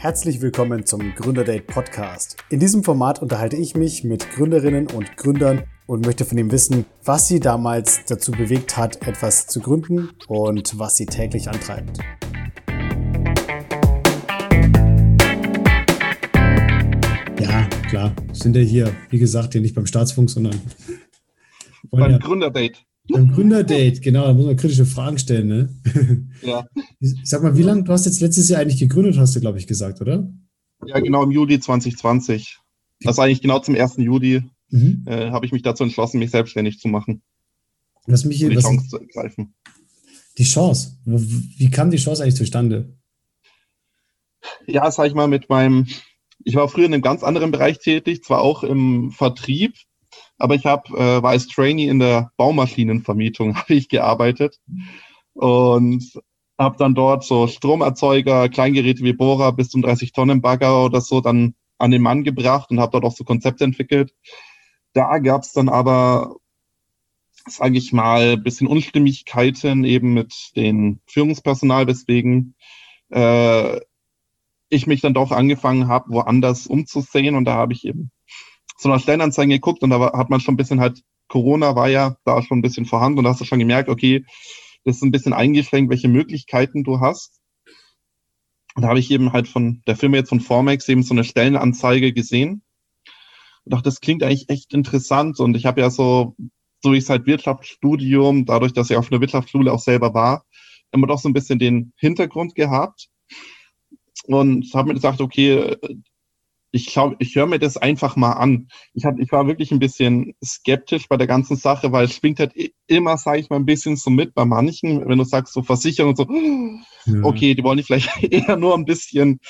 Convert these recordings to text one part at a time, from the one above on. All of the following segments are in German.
Herzlich willkommen zum Gründerdate Podcast. In diesem Format unterhalte ich mich mit Gründerinnen und Gründern und möchte von ihm wissen, was sie damals dazu bewegt hat, etwas zu gründen und was sie täglich antreibt. Ja, klar. Sind ja hier, wie gesagt, hier nicht beim Staatsfunk, sondern beim ja, Gründerdate. Beim Gründerdate, genau, da muss man kritische Fragen stellen, ne? Ja. Sag mal, wie lange, du hast jetzt letztes Jahr eigentlich gegründet, hast du, glaube ich, gesagt, oder? Ja, genau, im Juli 2020. Das ist eigentlich genau zum 1. Juli mhm. äh, habe ich mich dazu entschlossen, mich selbstständig zu machen. Was mich hier, die was, Chance zu ergreifen. Die Chance? Wie kam die Chance eigentlich zustande? Ja, sag ich mal, mit meinem, ich war früher in einem ganz anderen Bereich tätig, zwar auch im Vertrieb, aber ich habe, äh, war als Trainee in der Baumaschinenvermietung, habe ich gearbeitet und habe dann dort so Stromerzeuger, Kleingeräte wie Bohrer bis zum 30 Tonnen Bagger oder so dann an den Mann gebracht und habe dort auch so Konzepte entwickelt. Da gab es dann aber, sage ich mal, bisschen Unstimmigkeiten eben mit dem Führungspersonal, weswegen äh, ich mich dann doch angefangen habe, woanders umzusehen und da habe ich eben so einer Stellenanzeige geguckt und da war, hat man schon ein bisschen halt, Corona war ja da schon ein bisschen vorhanden und da hast du schon gemerkt, okay, das ist ein bisschen eingeschränkt, welche Möglichkeiten du hast. Und da habe ich eben halt von der Firma jetzt von Formex eben so eine Stellenanzeige gesehen. Und dachte, das klingt eigentlich echt interessant. Und ich habe ja so durch halt Wirtschaftsstudium, dadurch, dass ich auf einer Wirtschaftsschule auch selber war, immer doch so ein bisschen den Hintergrund gehabt. Und habe mir gesagt, okay, ich glaube, ich höre mir das einfach mal an. Ich, hab, ich war wirklich ein bisschen skeptisch bei der ganzen Sache, weil es schwingt halt immer, sage ich mal, ein bisschen so mit bei manchen, wenn du sagst, so Versicherung und so, ja. okay, die wollen dich vielleicht eher nur ein bisschen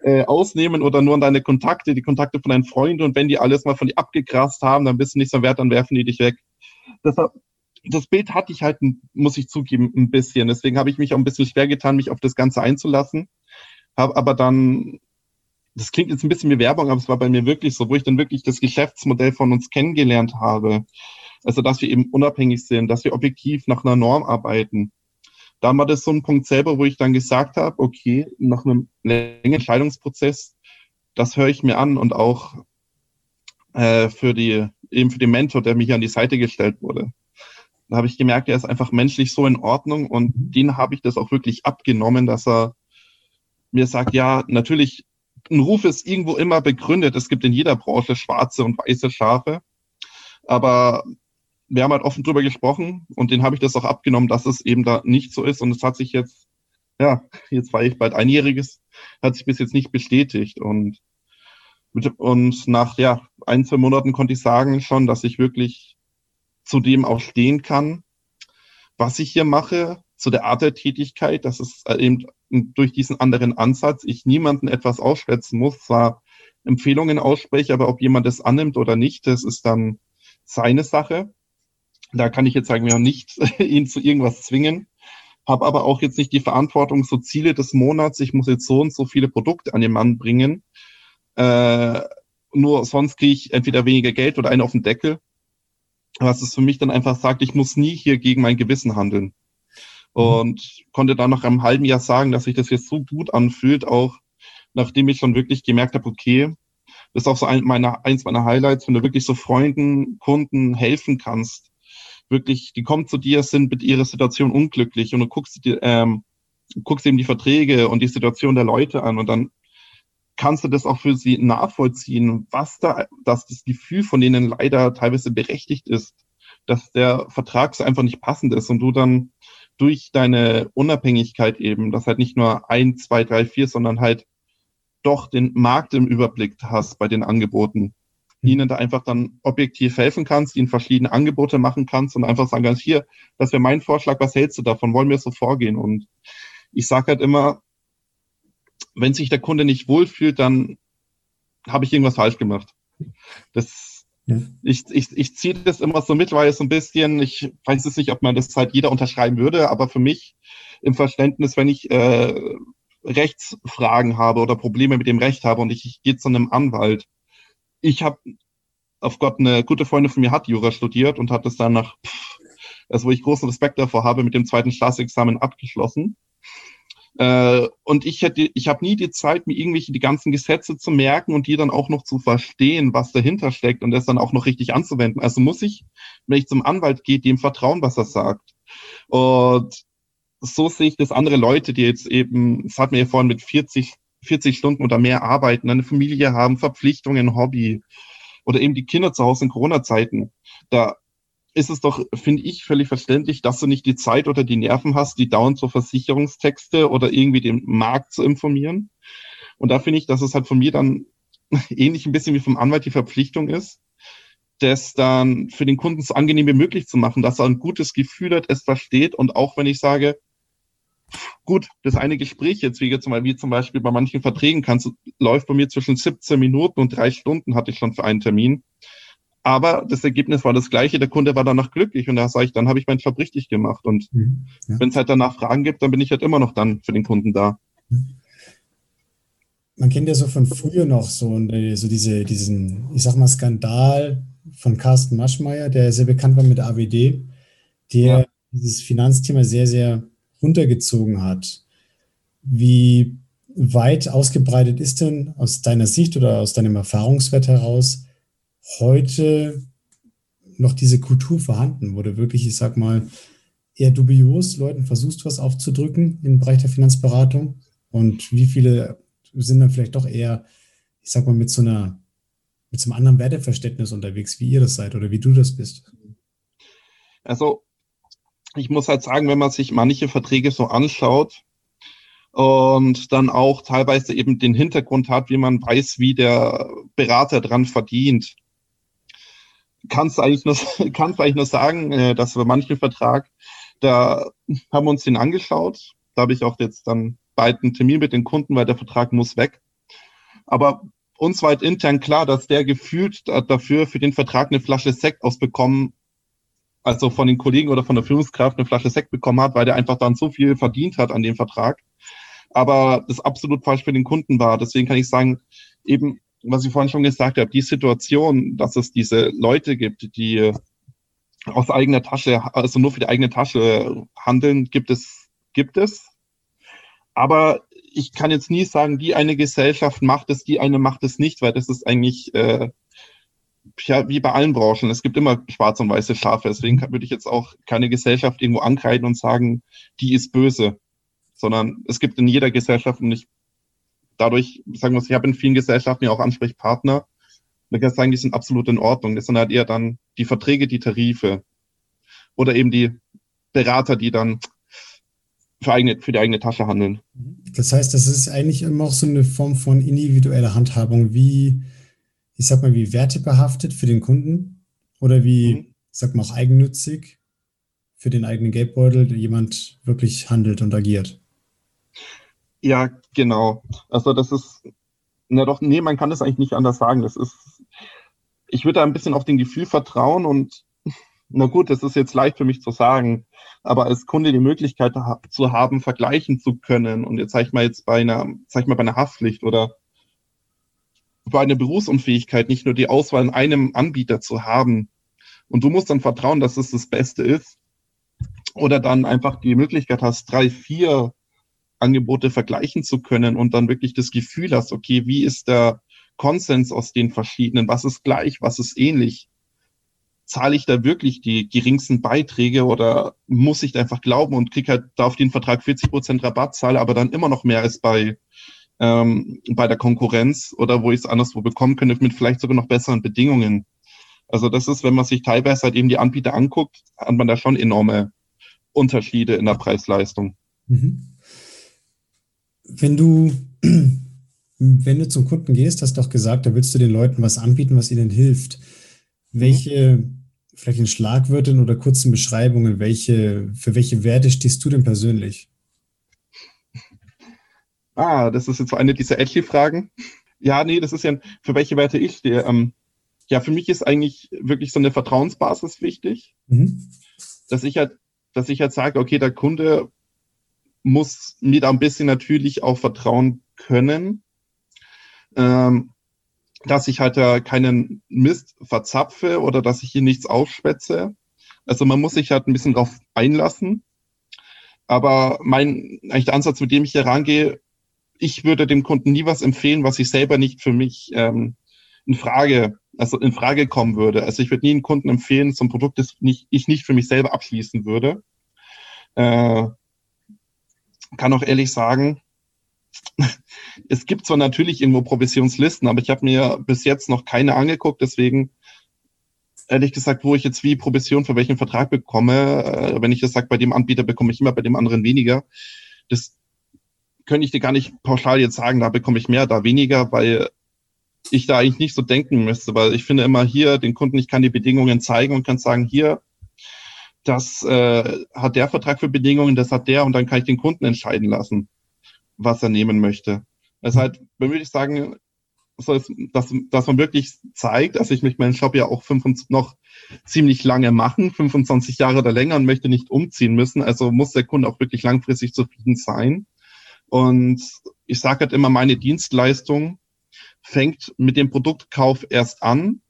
äh, ausnehmen oder nur an deine Kontakte, die Kontakte von deinen Freunden und wenn die alles mal von dir abgegrast haben, dann bist du nicht so wert, dann werfen die dich weg. Deshalb, das Bild hatte ich halt, muss ich zugeben, ein bisschen. Deswegen habe ich mich auch ein bisschen schwer getan, mich auf das Ganze einzulassen. Habe aber dann das klingt jetzt ein bisschen wie Werbung, aber es war bei mir wirklich so, wo ich dann wirklich das Geschäftsmodell von uns kennengelernt habe. Also, dass wir eben unabhängig sind, dass wir objektiv nach einer Norm arbeiten. Dann war das so ein Punkt selber, wo ich dann gesagt habe, okay, nach einem längeren Entscheidungsprozess, das höre ich mir an und auch äh, für die, eben für den Mentor, der mir hier an die Seite gestellt wurde. Da habe ich gemerkt, er ist einfach menschlich so in Ordnung und den habe ich das auch wirklich abgenommen, dass er mir sagt, ja, natürlich ein Ruf ist irgendwo immer begründet. Es gibt in jeder Branche schwarze und weiße Schafe. Aber wir haben halt offen drüber gesprochen und den habe ich das auch abgenommen, dass es eben da nicht so ist. Und es hat sich jetzt, ja, jetzt war ich bald einjähriges, hat sich bis jetzt nicht bestätigt. Und, und nach ja, ein, zwei Monaten konnte ich sagen schon, dass ich wirklich zu dem auch stehen kann, was ich hier mache, zu der Art der Tätigkeit, dass es eben durch diesen anderen Ansatz ich niemanden etwas ausschwätzen muss, zwar Empfehlungen ausspreche, aber ob jemand es annimmt oder nicht, das ist dann seine Sache. Da kann ich jetzt sagen, wir haben nicht ihn zu irgendwas zwingen, habe aber auch jetzt nicht die Verantwortung, so Ziele des Monats, ich muss jetzt so und so viele Produkte an den Mann bringen. Äh, nur sonst kriege ich entweder weniger Geld oder einen auf den Deckel. Was es für mich dann einfach sagt, ich muss nie hier gegen mein Gewissen handeln. Mhm. und konnte dann nach einem halben Jahr sagen, dass sich das jetzt so gut anfühlt, auch nachdem ich schon wirklich gemerkt habe, okay, das ist auch so ein meiner, eins meiner Highlights, wenn du wirklich so Freunden, Kunden helfen kannst. Wirklich, die kommen zu dir, sind mit ihrer Situation unglücklich und du guckst dir, ähm, guckst eben die Verträge und die Situation der Leute an und dann kannst du das auch für sie nachvollziehen, was da, dass das Gefühl von denen leider teilweise berechtigt ist, dass der Vertrag so einfach nicht passend ist und du dann durch deine Unabhängigkeit eben, dass halt nicht nur ein, zwei, drei, vier, sondern halt doch den Markt im Überblick hast bei den Angeboten, mhm. ihnen da einfach dann objektiv helfen kannst, ihnen verschiedene Angebote machen kannst und einfach sagen kannst, hier, das wäre mein Vorschlag, was hältst du davon, wollen wir so vorgehen? Und ich sage halt immer, wenn sich der Kunde nicht wohlfühlt, dann habe ich irgendwas falsch gemacht. Das ja. Ich, ich, ich ziehe das immer so mit, weil es so ein bisschen, ich weiß es nicht, ob man das halt jeder unterschreiben würde, aber für mich im Verständnis, wenn ich äh, Rechtsfragen habe oder Probleme mit dem Recht habe und ich, ich gehe zu einem Anwalt. Ich habe auf Gott eine gute Freundin von mir hat Jura studiert und hat es dann nach, also wo ich großen Respekt davor habe, mit dem zweiten Staatsexamen abgeschlossen. Äh, und ich hätte, ich habe nie die Zeit, mir irgendwelche die ganzen Gesetze zu merken und die dann auch noch zu verstehen, was dahinter steckt und das dann auch noch richtig anzuwenden. Also muss ich, wenn ich zum Anwalt gehe, dem vertrauen, was er sagt. Und so sehe ich das andere Leute, die jetzt eben, das hat mir ja vorhin mit 40, 40 Stunden oder mehr arbeiten, eine Familie haben, Verpflichtungen, Hobby oder eben die Kinder zu Hause in Corona-Zeiten. Da ist es doch, finde ich, völlig verständlich, dass du nicht die Zeit oder die Nerven hast, die dauernd so Versicherungstexte oder irgendwie den Markt zu informieren. Und da finde ich, dass es halt von mir dann ähnlich ein bisschen wie vom Anwalt die Verpflichtung ist, das dann für den Kunden so angenehm wie möglich zu machen, dass er ein gutes Gefühl hat, es versteht und auch wenn ich sage, gut, das eine Gespräch jetzt, wie, zum, wie zum Beispiel bei manchen Verträgen kannst, läuft bei mir zwischen 17 Minuten und drei Stunden hatte ich schon für einen Termin. Aber das Ergebnis war das gleiche. Der Kunde war danach glücklich und da sage ich, dann habe ich meinen Job richtig gemacht. Und mhm, ja. wenn es halt danach Fragen gibt, dann bin ich halt immer noch dann für den Kunden da. Man kennt ja so von früher noch so, äh, so diese, diesen, ich sag mal, Skandal von Carsten Maschmeyer, der sehr bekannt war mit AWD, der ja. dieses Finanzthema sehr, sehr runtergezogen hat. Wie weit ausgebreitet ist denn aus deiner Sicht oder aus deinem Erfahrungswert heraus heute noch diese Kultur vorhanden, wo du wirklich, ich sag mal, eher dubios Leuten versuchst, was aufzudrücken im Bereich der Finanzberatung? Und wie viele sind dann vielleicht doch eher, ich sag mal, mit so einer, mit so einem anderen Werteverständnis unterwegs, wie ihr das seid oder wie du das bist? Also, ich muss halt sagen, wenn man sich manche Verträge so anschaut, und dann auch teilweise eben den Hintergrund hat, wie man weiß, wie der Berater dran verdient, kannst eigentlich nur, kannst eigentlich nur sagen, äh, dass wir manchen Vertrag, da haben wir uns den angeschaut. Da habe ich auch jetzt dann bald einen Termin mit den Kunden, weil der Vertrag muss weg. Aber uns war halt intern klar, dass der gefühlt dafür für den Vertrag eine Flasche Sekt ausbekommen, also von den Kollegen oder von der Führungskraft eine Flasche Sekt bekommen hat, weil der einfach dann so viel verdient hat an dem Vertrag. Aber das absolut falsch für den Kunden war. Deswegen kann ich sagen, eben was ich vorhin schon gesagt habe, die Situation, dass es diese Leute gibt, die aus eigener Tasche, also nur für die eigene Tasche handeln, gibt es, gibt es. Aber ich kann jetzt nie sagen, die eine Gesellschaft macht es, die eine macht es nicht, weil das ist eigentlich äh, ja, wie bei allen Branchen. Es gibt immer schwarz und weiße Schafe. Deswegen würde ich jetzt auch keine Gesellschaft irgendwo ankreiden und sagen, die ist böse. Sondern es gibt in jeder Gesellschaft, und ich dadurch, sagen wir, ich habe in vielen Gesellschaften ja auch Ansprechpartner. Man kann sagen, die sind absolut in Ordnung. Das sind halt eher dann die Verträge, die Tarife oder eben die Berater, die dann für, eigene, für die eigene Tasche handeln. Das heißt, das ist eigentlich immer auch so eine Form von individueller Handhabung, wie, ich sag mal, wie wertebehaftet für den Kunden oder wie, mhm. ich sag mal, auch eigennützig für den eigenen Geldbeutel jemand wirklich handelt und agiert. Ja, genau. Also das ist, na doch, nee, man kann das eigentlich nicht anders sagen. Das ist, ich würde da ein bisschen auf den Gefühl vertrauen und na gut, das ist jetzt leicht für mich zu sagen, aber als Kunde die Möglichkeit zu haben, vergleichen zu können und jetzt sag ich mal jetzt bei einer, sag ich mal bei einer Haftpflicht oder bei einer Berufsunfähigkeit nicht nur die Auswahl in einem Anbieter zu haben und du musst dann vertrauen, dass es das Beste ist oder dann einfach die Möglichkeit hast, drei, vier Angebote vergleichen zu können und dann wirklich das Gefühl hast, okay, wie ist der Konsens aus den verschiedenen, was ist gleich, was ist ähnlich? Zahle ich da wirklich die geringsten Beiträge oder muss ich da einfach glauben und kriege halt da auf den Vertrag 40 Prozent Rabatt, zahle aber dann immer noch mehr als bei, ähm, bei der Konkurrenz oder wo ich es anderswo bekommen könnte mit vielleicht sogar noch besseren Bedingungen. Also das ist, wenn man sich teilweise halt eben die Anbieter anguckt, hat man da schon enorme Unterschiede in der Preis-Leistung. Mhm wenn du, wenn du zum Kunden gehst, hast du doch gesagt, da willst du den Leuten was anbieten, was ihnen hilft. Welche, vielleicht in Schlagwörtern oder kurzen Beschreibungen, welche, für welche Werte stehst du denn persönlich? Ah, das ist jetzt eine dieser Edgy-Fragen. Ja, nee, das ist ja, für welche Werte ich stehe. Ähm, ja, für mich ist eigentlich wirklich so eine Vertrauensbasis wichtig, mhm. dass ich halt, dass ich halt sage, okay, der Kunde muss mir da ein bisschen natürlich auch vertrauen können, ähm, dass ich halt da keinen Mist verzapfe oder dass ich hier nichts aufschwätze. Also man muss sich halt ein bisschen drauf einlassen. Aber mein, eigentlich der Ansatz, mit dem ich hier rangehe, ich würde dem Kunden nie was empfehlen, was ich selber nicht für mich ähm, in Frage, also in Frage kommen würde. Also ich würde nie einen Kunden empfehlen, so ein Produkt, das nicht, ich nicht für mich selber abschließen würde. Äh, kann auch ehrlich sagen, es gibt zwar natürlich irgendwo Provisionslisten, aber ich habe mir bis jetzt noch keine angeguckt, deswegen ehrlich gesagt, wo ich jetzt wie Provision für welchen Vertrag bekomme, äh, wenn ich das sage, bei dem Anbieter bekomme ich immer, bei dem anderen weniger. Das könnte ich dir gar nicht pauschal jetzt sagen, da bekomme ich mehr, da weniger, weil ich da eigentlich nicht so denken müsste, weil ich finde immer hier den Kunden, ich kann die Bedingungen zeigen und kann sagen, hier, das äh, hat der Vertrag für Bedingungen, das hat der und dann kann ich den Kunden entscheiden lassen, was er nehmen möchte. Das ist halt, dann würde ich sagen, dass, dass man wirklich zeigt, also ich möchte meinen Job ja auch 25, noch ziemlich lange machen, 25 Jahre oder länger und möchte nicht umziehen müssen. Also muss der Kunde auch wirklich langfristig zufrieden sein. Und ich sage halt immer, meine Dienstleistung fängt mit dem Produktkauf erst an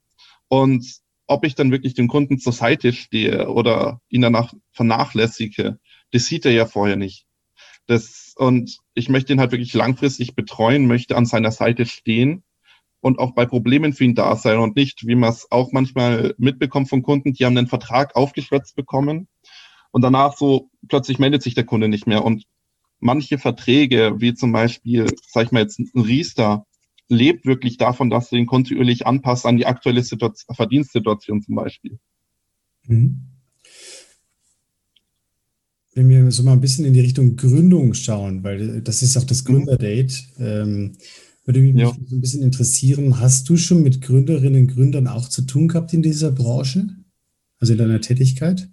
und ob ich dann wirklich dem Kunden zur Seite stehe oder ihn danach vernachlässige, das sieht er ja vorher nicht. Das, und ich möchte ihn halt wirklich langfristig betreuen, möchte an seiner Seite stehen und auch bei Problemen für ihn da sein und nicht, wie man es auch manchmal mitbekommt von Kunden, die haben einen Vertrag aufgeschwätzt bekommen und danach so plötzlich meldet sich der Kunde nicht mehr. Und manche Verträge, wie zum Beispiel, sag ich mal jetzt ein Riester, lebt wirklich davon, dass du ihn kontinuierlich anpasst an die aktuelle Situation, Verdienstsituation zum Beispiel. Mhm. Wenn wir so mal ein bisschen in die Richtung Gründung schauen, weil das ist auch das mhm. Gründerdate, ähm, würde mich ja. so ein bisschen interessieren, hast du schon mit Gründerinnen und Gründern auch zu tun gehabt in dieser Branche? Also in deiner Tätigkeit?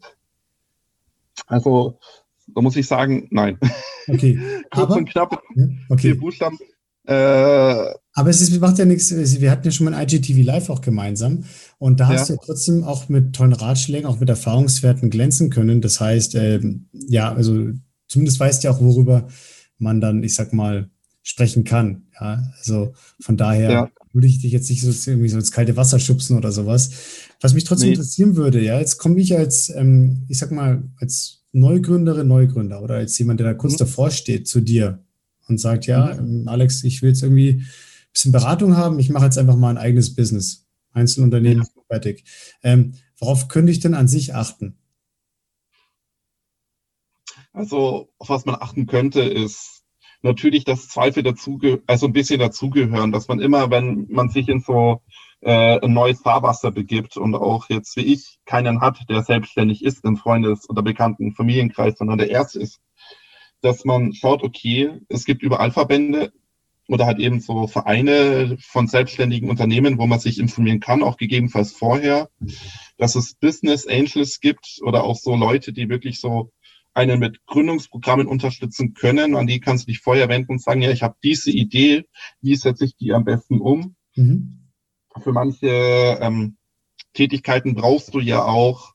Also, da muss ich sagen, nein. Okay. Kurz aber, und knapp, ja, okay. vier Buchstaben. Äh, Aber es ist, macht ja nichts. Wir hatten ja schon mal ein IGTV Live auch gemeinsam. Und da hast ja. du ja trotzdem auch mit tollen Ratschlägen, auch mit Erfahrungswerten glänzen können. Das heißt, äh, ja, also zumindest weißt du ja auch, worüber man dann, ich sag mal, sprechen kann. Ja, also von daher ja. würde ich dich jetzt nicht so irgendwie so ins kalte Wasser schubsen oder sowas. Was mich trotzdem nee. interessieren würde, ja, jetzt komme ich als, ähm, ich sag mal, als Neugründerin, Neugründer oder als jemand, der da kurz mhm. davor steht, zu dir und sagt, ja, mhm. Ähm, Alex, ich will jetzt irgendwie ein bisschen Beratung haben, ich mache jetzt einfach mal ein eigenes Business. Einzelunternehmen, ja. fertig. Ähm, worauf könnte ich denn an sich achten? Also, auf was man achten könnte, ist natürlich, dass Zweifel dazu, also ein bisschen dazugehören, dass man immer, wenn man sich in so äh, ein neues Fahrwasser begibt und auch jetzt wie ich keinen hat, der selbstständig ist im Freundes- oder bekannten Familienkreis, sondern der erste ist, dass man schaut, okay, es gibt überall Verbände oder halt eben so Vereine von selbstständigen Unternehmen, wo man sich informieren kann, auch gegebenenfalls vorher, dass es Business Angels gibt oder auch so Leute, die wirklich so einen mit Gründungsprogrammen unterstützen können. An die kannst du dich vorher wenden und sagen, ja, ich habe diese Idee, wie setze ich die am besten um? Mhm. Für manche ähm, Tätigkeiten brauchst du ja auch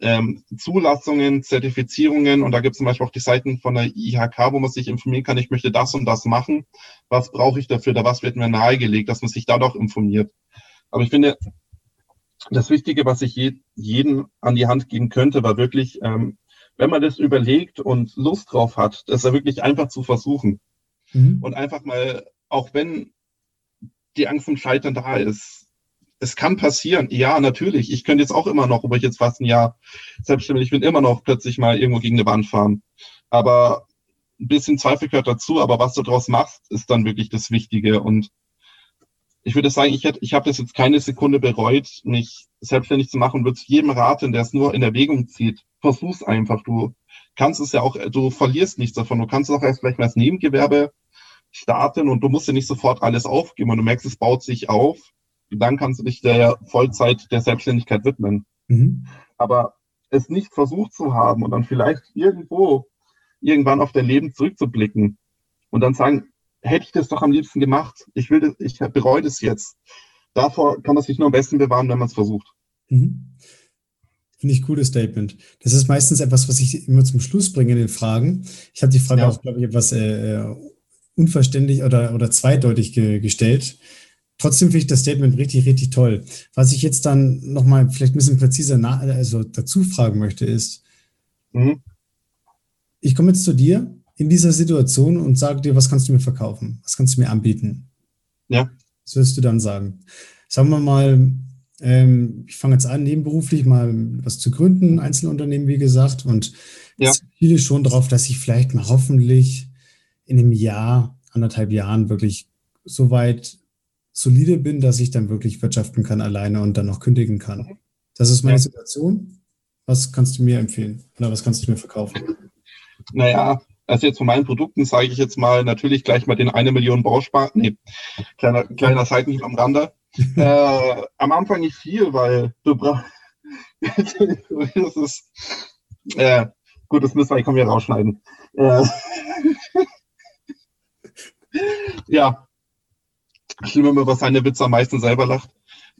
ähm, Zulassungen, Zertifizierungen und da gibt es zum Beispiel auch die Seiten von der IHK, wo man sich informieren kann, ich möchte das und das machen. Was brauche ich dafür? Da was wird mir nahegelegt, dass man sich da doch informiert. Aber ich finde, das Wichtige, was ich je, jedem an die Hand geben könnte, war wirklich, ähm, wenn man das überlegt und Lust drauf hat, das ja wirklich einfach zu versuchen. Mhm. Und einfach mal, auch wenn die Angst vom Scheitern da ist, es kann passieren. Ja, natürlich. Ich könnte jetzt auch immer noch, ob ich jetzt fast ein Jahr selbstständig bin, immer noch plötzlich mal irgendwo gegen eine Wand fahren. Aber ein bisschen Zweifel gehört dazu, aber was du daraus machst, ist dann wirklich das Wichtige. Und ich würde sagen, ich, hätte, ich habe das jetzt keine Sekunde bereut, mich selbstständig zu machen, würde jedem raten, der es nur in Erwägung zieht. Versuch's einfach. Du kannst es ja auch, du verlierst nichts davon. Du kannst es auch erst vielleicht mal als Nebengewerbe starten und du musst ja nicht sofort alles aufgeben und du merkst, es baut sich auf dann kannst du dich der Vollzeit der Selbstständigkeit widmen. Mhm. Aber es nicht versucht zu haben und dann vielleicht irgendwo irgendwann auf dein Leben zurückzublicken und dann sagen, hätte ich das doch am liebsten gemacht, ich will das, ich bereue das jetzt. Davor kann man sich nur am besten bewahren, wenn man es versucht. Mhm. Finde ich cooles Statement. Das ist meistens etwas, was ich immer zum Schluss bringe in den Fragen. Ich habe die Frage ja. auch, glaube ich, etwas äh, äh, unverständlich oder, oder zweideutig ge gestellt. Trotzdem finde ich das Statement richtig, richtig toll. Was ich jetzt dann nochmal vielleicht ein bisschen präziser also dazu fragen möchte, ist, mhm. ich komme jetzt zu dir in dieser Situation und sage dir, was kannst du mir verkaufen? Was kannst du mir anbieten? Ja. Was wirst du dann sagen? Sagen wir mal, ähm, ich fange jetzt an, nebenberuflich mal was zu gründen, Einzelunternehmen, wie gesagt, und ja. ziele schon darauf, dass ich vielleicht mal hoffentlich in einem Jahr, anderthalb Jahren wirklich so weit solide bin, dass ich dann wirklich wirtschaften kann alleine und dann noch kündigen kann. Das ist meine ja. Situation. Was kannst du mir empfehlen oder was kannst du mir verkaufen? Naja, also jetzt von meinen Produkten sage ich jetzt mal natürlich gleich mal den eine Million Bauspar. Nee, kleiner, kleiner Seitenhieb am Rande. äh, am Anfang nicht viel, weil du brauchst. das ist. Äh, gut, das müssen wir, ich kann wieder rausschneiden. Äh, ja. Schlimm, wenn man über seine Witze am meisten selber lacht.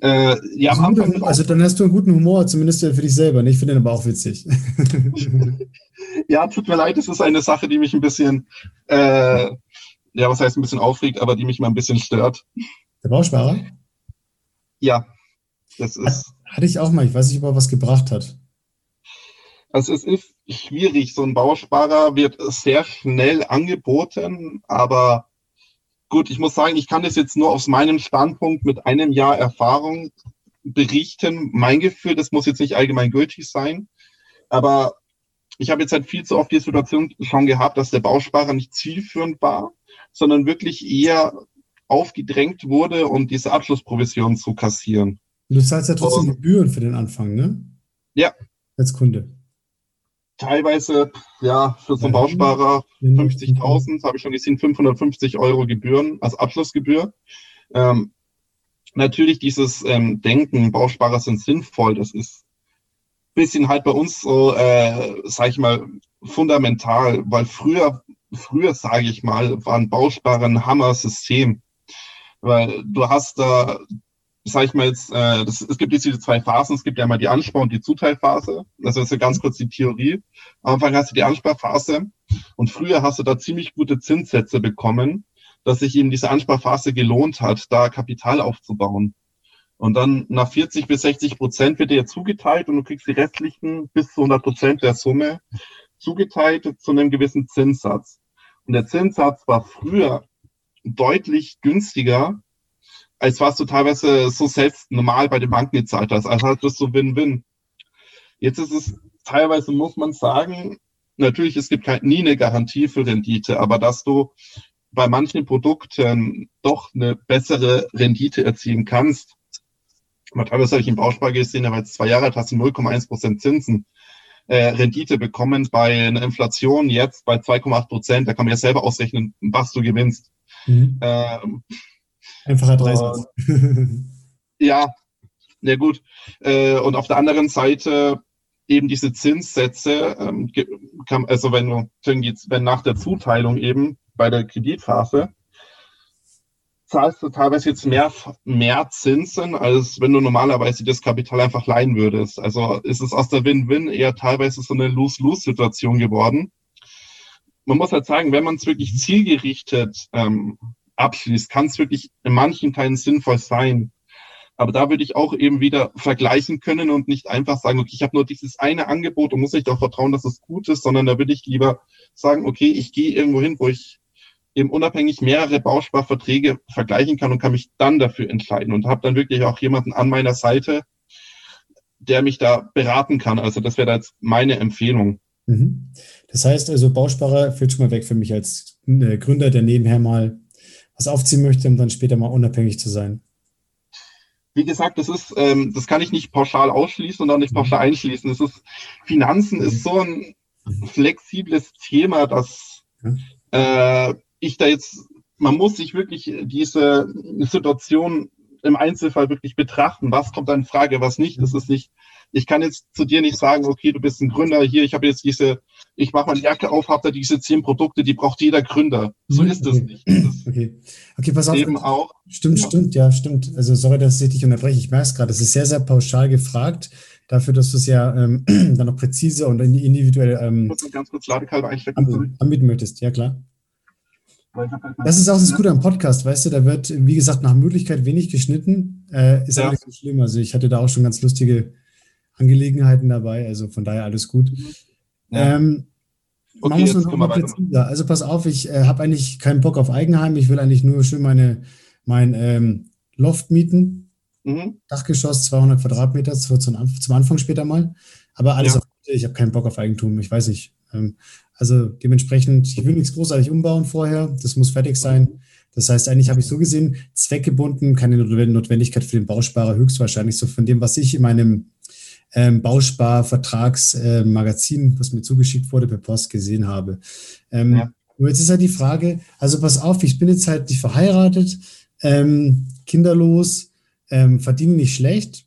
Äh, ja, also, Anfang also dann hast du einen guten Humor, zumindest für dich selber. Ich finde den aber auch witzig. ja, tut mir leid, das ist eine Sache, die mich ein bisschen, äh, ja, was heißt ein bisschen aufregt, aber die mich mal ein bisschen stört. Der Bausparer? Ja, das ist. Hatte ich auch mal, ich weiß nicht, ob er was gebracht hat. Also es ist schwierig, so ein Bausparer wird sehr schnell angeboten, aber gut, ich muss sagen, ich kann das jetzt nur aus meinem Standpunkt mit einem Jahr Erfahrung berichten. Mein Gefühl, das muss jetzt nicht allgemein gültig sein, aber ich habe jetzt halt viel zu oft die Situation schon gehabt, dass der Bausparer nicht zielführend war, sondern wirklich eher aufgedrängt wurde, um diese Abschlussprovision zu kassieren. Und du zahlst ja trotzdem Gebühren für den Anfang, ne? Ja. Als Kunde. Teilweise, ja, für so einen Bausparer 50.000, habe ich schon gesehen, 550 Euro Gebühren als Abschlussgebühr. Ähm, natürlich dieses ähm, Denken, Bausparer sind sinnvoll, das ist bisschen halt bei uns so, äh, sag ich mal, fundamental, weil früher, früher sage ich mal, war ein Bausparer ein Hammer-System. Weil du hast da, sag ich mal jetzt, äh, das, es gibt jetzt diese zwei Phasen, es gibt ja mal die Anspar- und die Zuteilphase. Also das ist ja ganz kurz die Theorie. Am Anfang hast du die Ansparphase und früher hast du da ziemlich gute Zinssätze bekommen, dass sich eben diese Ansparphase gelohnt hat, da Kapital aufzubauen. Und dann nach 40 bis 60 Prozent wird dir zugeteilt und du kriegst die restlichen bis zu 100 Prozent der Summe zugeteilt zu einem gewissen Zinssatz. Und der Zinssatz war früher deutlich günstiger, als was du teilweise so selbst normal bei den Banken gezahlt hast. Also hattest du Win-Win. Jetzt ist es teilweise, muss man sagen, natürlich, es gibt nie eine Garantie für Rendite, aber dass du bei manchen Produkten doch eine bessere Rendite erzielen kannst. Aber teilweise habe ich im Bauspar gesehen, aber jetzt zwei Jahre alt hast du 0,1 Prozent Zinsen äh, Rendite bekommen bei einer Inflation jetzt bei 2,8 Prozent. Da kann man ja selber ausrechnen, was du gewinnst. Mhm. Ähm, Einfacher Dreisatz. ja, ja gut. Äh, und auf der anderen Seite eben diese Zinssätze, ähm, also wenn wenn nach der Zuteilung eben bei der Kreditphase zahlst du teilweise jetzt mehr, mehr Zinsen, als wenn du normalerweise das Kapital einfach leihen würdest. Also ist es aus der Win-Win eher teilweise so eine Lose-Lose-Situation geworden. Man muss halt sagen, wenn man es wirklich zielgerichtet ähm, abschließt, kann es wirklich in manchen Teilen sinnvoll sein. Aber da würde ich auch eben wieder vergleichen können und nicht einfach sagen, okay, ich habe nur dieses eine Angebot und muss nicht darauf vertrauen, dass es gut ist, sondern da würde ich lieber sagen, okay, ich gehe irgendwo hin, wo ich eben unabhängig mehrere Bausparverträge vergleichen kann und kann mich dann dafür entscheiden und habe dann wirklich auch jemanden an meiner Seite, der mich da beraten kann. Also das wäre jetzt meine Empfehlung. Mhm. Das heißt also, Bausparer fällt schon mal weg für mich als äh, Gründer, der nebenher mal was aufziehen möchte, um dann später mal unabhängig zu sein? Wie gesagt, das ist, ähm, das kann ich nicht pauschal ausschließen und auch nicht pauschal mhm. einschließen. Das ist, Finanzen ist mhm. so ein mhm. flexibles Thema, dass äh, ich da jetzt, man muss sich wirklich diese Situation im Einzelfall wirklich betrachten. Was kommt da in Frage, was nicht? Das ist nicht, ich kann jetzt zu dir nicht sagen, okay, du bist ein Gründer hier, ich habe jetzt diese, ich mache meine Jacke auf, habe da diese zehn Produkte, die braucht jeder Gründer. So mhm, ist es nicht. Das okay. okay, pass auf. Eben auch. Stimmt, ja. stimmt, ja, stimmt. Also sorry, dass ich dich unterbreche. Ich merke es gerade. Das ist sehr, sehr pauschal gefragt. Dafür, dass du es ja ähm, dann noch präzise und individuell ähm, ganz kurz Ladekabel einstecken. Anbieten möchtest, ja klar. Halt das ist auch das Gute am Podcast, weißt du, da wird, wie gesagt, nach Möglichkeit wenig geschnitten. Äh, ist ja. aber nicht so schlimm. Also ich hatte da auch schon ganz lustige Angelegenheiten dabei, also von daher alles gut. Mhm. Ja. Ähm, Okay, man muss noch mal präziser. Also pass auf, ich äh, habe eigentlich keinen Bock auf Eigenheim. Ich will eigentlich nur schön meine, mein ähm, Loft mieten. Mhm. Dachgeschoss, 200 Quadratmeter, zum, zum Anfang später mal. Aber alles ja. auf ich habe keinen Bock auf Eigentum. Ich weiß nicht. Ähm, also dementsprechend, ich will nichts großartig umbauen vorher. Das muss fertig sein. Das heißt, eigentlich habe ich so gesehen, zweckgebunden, keine Notwendigkeit für den Bausparer, höchstwahrscheinlich so von dem, was ich in meinem ähm, Bausparvertragsmagazin, äh, was mir zugeschickt wurde, per Post gesehen habe. Ähm, ja. Nur jetzt ist halt die Frage, also pass auf, ich bin jetzt halt nicht verheiratet, ähm, kinderlos, ähm, verdiene nicht schlecht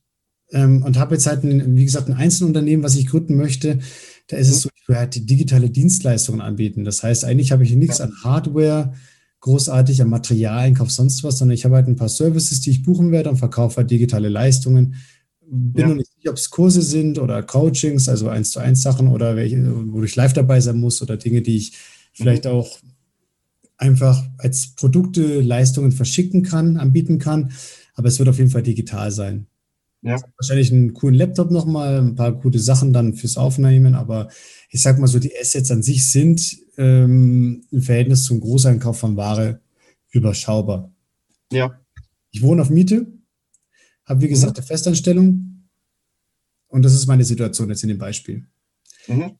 ähm, und habe jetzt halt, ein, wie gesagt, ein Einzelunternehmen, was ich gründen möchte. Da ist mhm. es so, ich will halt digitale Dienstleistungen anbieten. Das heißt, eigentlich habe ich nichts ja. an Hardware, großartig am Materialeinkauf, sonst was, sondern ich habe halt ein paar Services, die ich buchen werde und verkaufe halt digitale Leistungen bin ja. noch nicht sicher, ob es Kurse sind oder Coachings, also eins zu eins Sachen oder welche, wo ich live dabei sein muss oder Dinge, die ich vielleicht mhm. auch einfach als Produkte, Leistungen verschicken kann, anbieten kann. Aber es wird auf jeden Fall digital sein. Ja. Wahrscheinlich einen coolen Laptop nochmal, ein paar gute Sachen dann fürs Aufnehmen, aber ich sag mal so, die Assets an sich sind ähm, im Verhältnis zum Großeinkauf von Ware überschaubar. Ja. Ich wohne auf Miete, habe, wie gesagt, mhm. eine Festanstellung. Und das ist meine Situation jetzt in dem Beispiel. Mhm.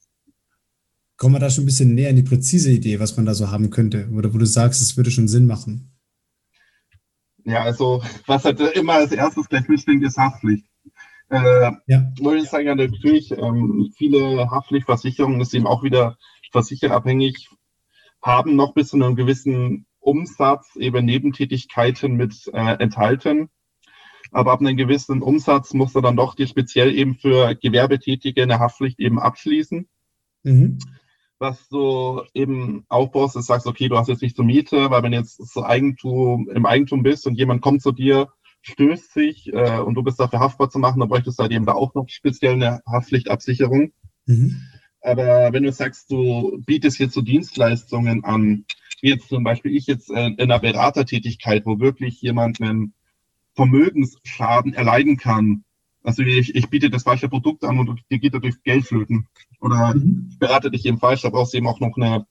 Kommen wir da schon ein bisschen näher in die präzise Idee, was man da so haben könnte? Oder wo du sagst, es würde schon Sinn machen? Ja, also was halt immer als erstes gleich mitschwingt, ist Haftpflicht. Äh, ja. Wollte ich sagen, ja, natürlich, ähm, viele Haftpflichtversicherungen ist eben auch wieder versicherabhängig, haben noch bis zu einem gewissen Umsatz eben Nebentätigkeiten mit äh, enthalten aber ab einem gewissen Umsatz muss er dann doch die speziell eben für Gewerbetätige eine Haftpflicht eben abschließen. Mhm. Was du eben aufbaust, ist, sagst, okay, du hast jetzt nicht zur Miete, weil wenn jetzt so Eigentum im Eigentum bist und jemand kommt zu dir, stößt sich äh, und du bist dafür haftbar zu machen, dann bräuchtest du halt eben da auch noch speziell eine Haftpflichtabsicherung. Mhm. Aber wenn du sagst, du bietest jetzt so Dienstleistungen an, wie jetzt zum Beispiel ich jetzt äh, in einer Beratertätigkeit, wo wirklich jemand einen Vermögensschaden erleiden kann. Also ich, ich biete das falsche Produkt an und dir geht dadurch Geld flöten. Oder mhm. ich berate dich eben falsch, da brauchst du eben auch noch eine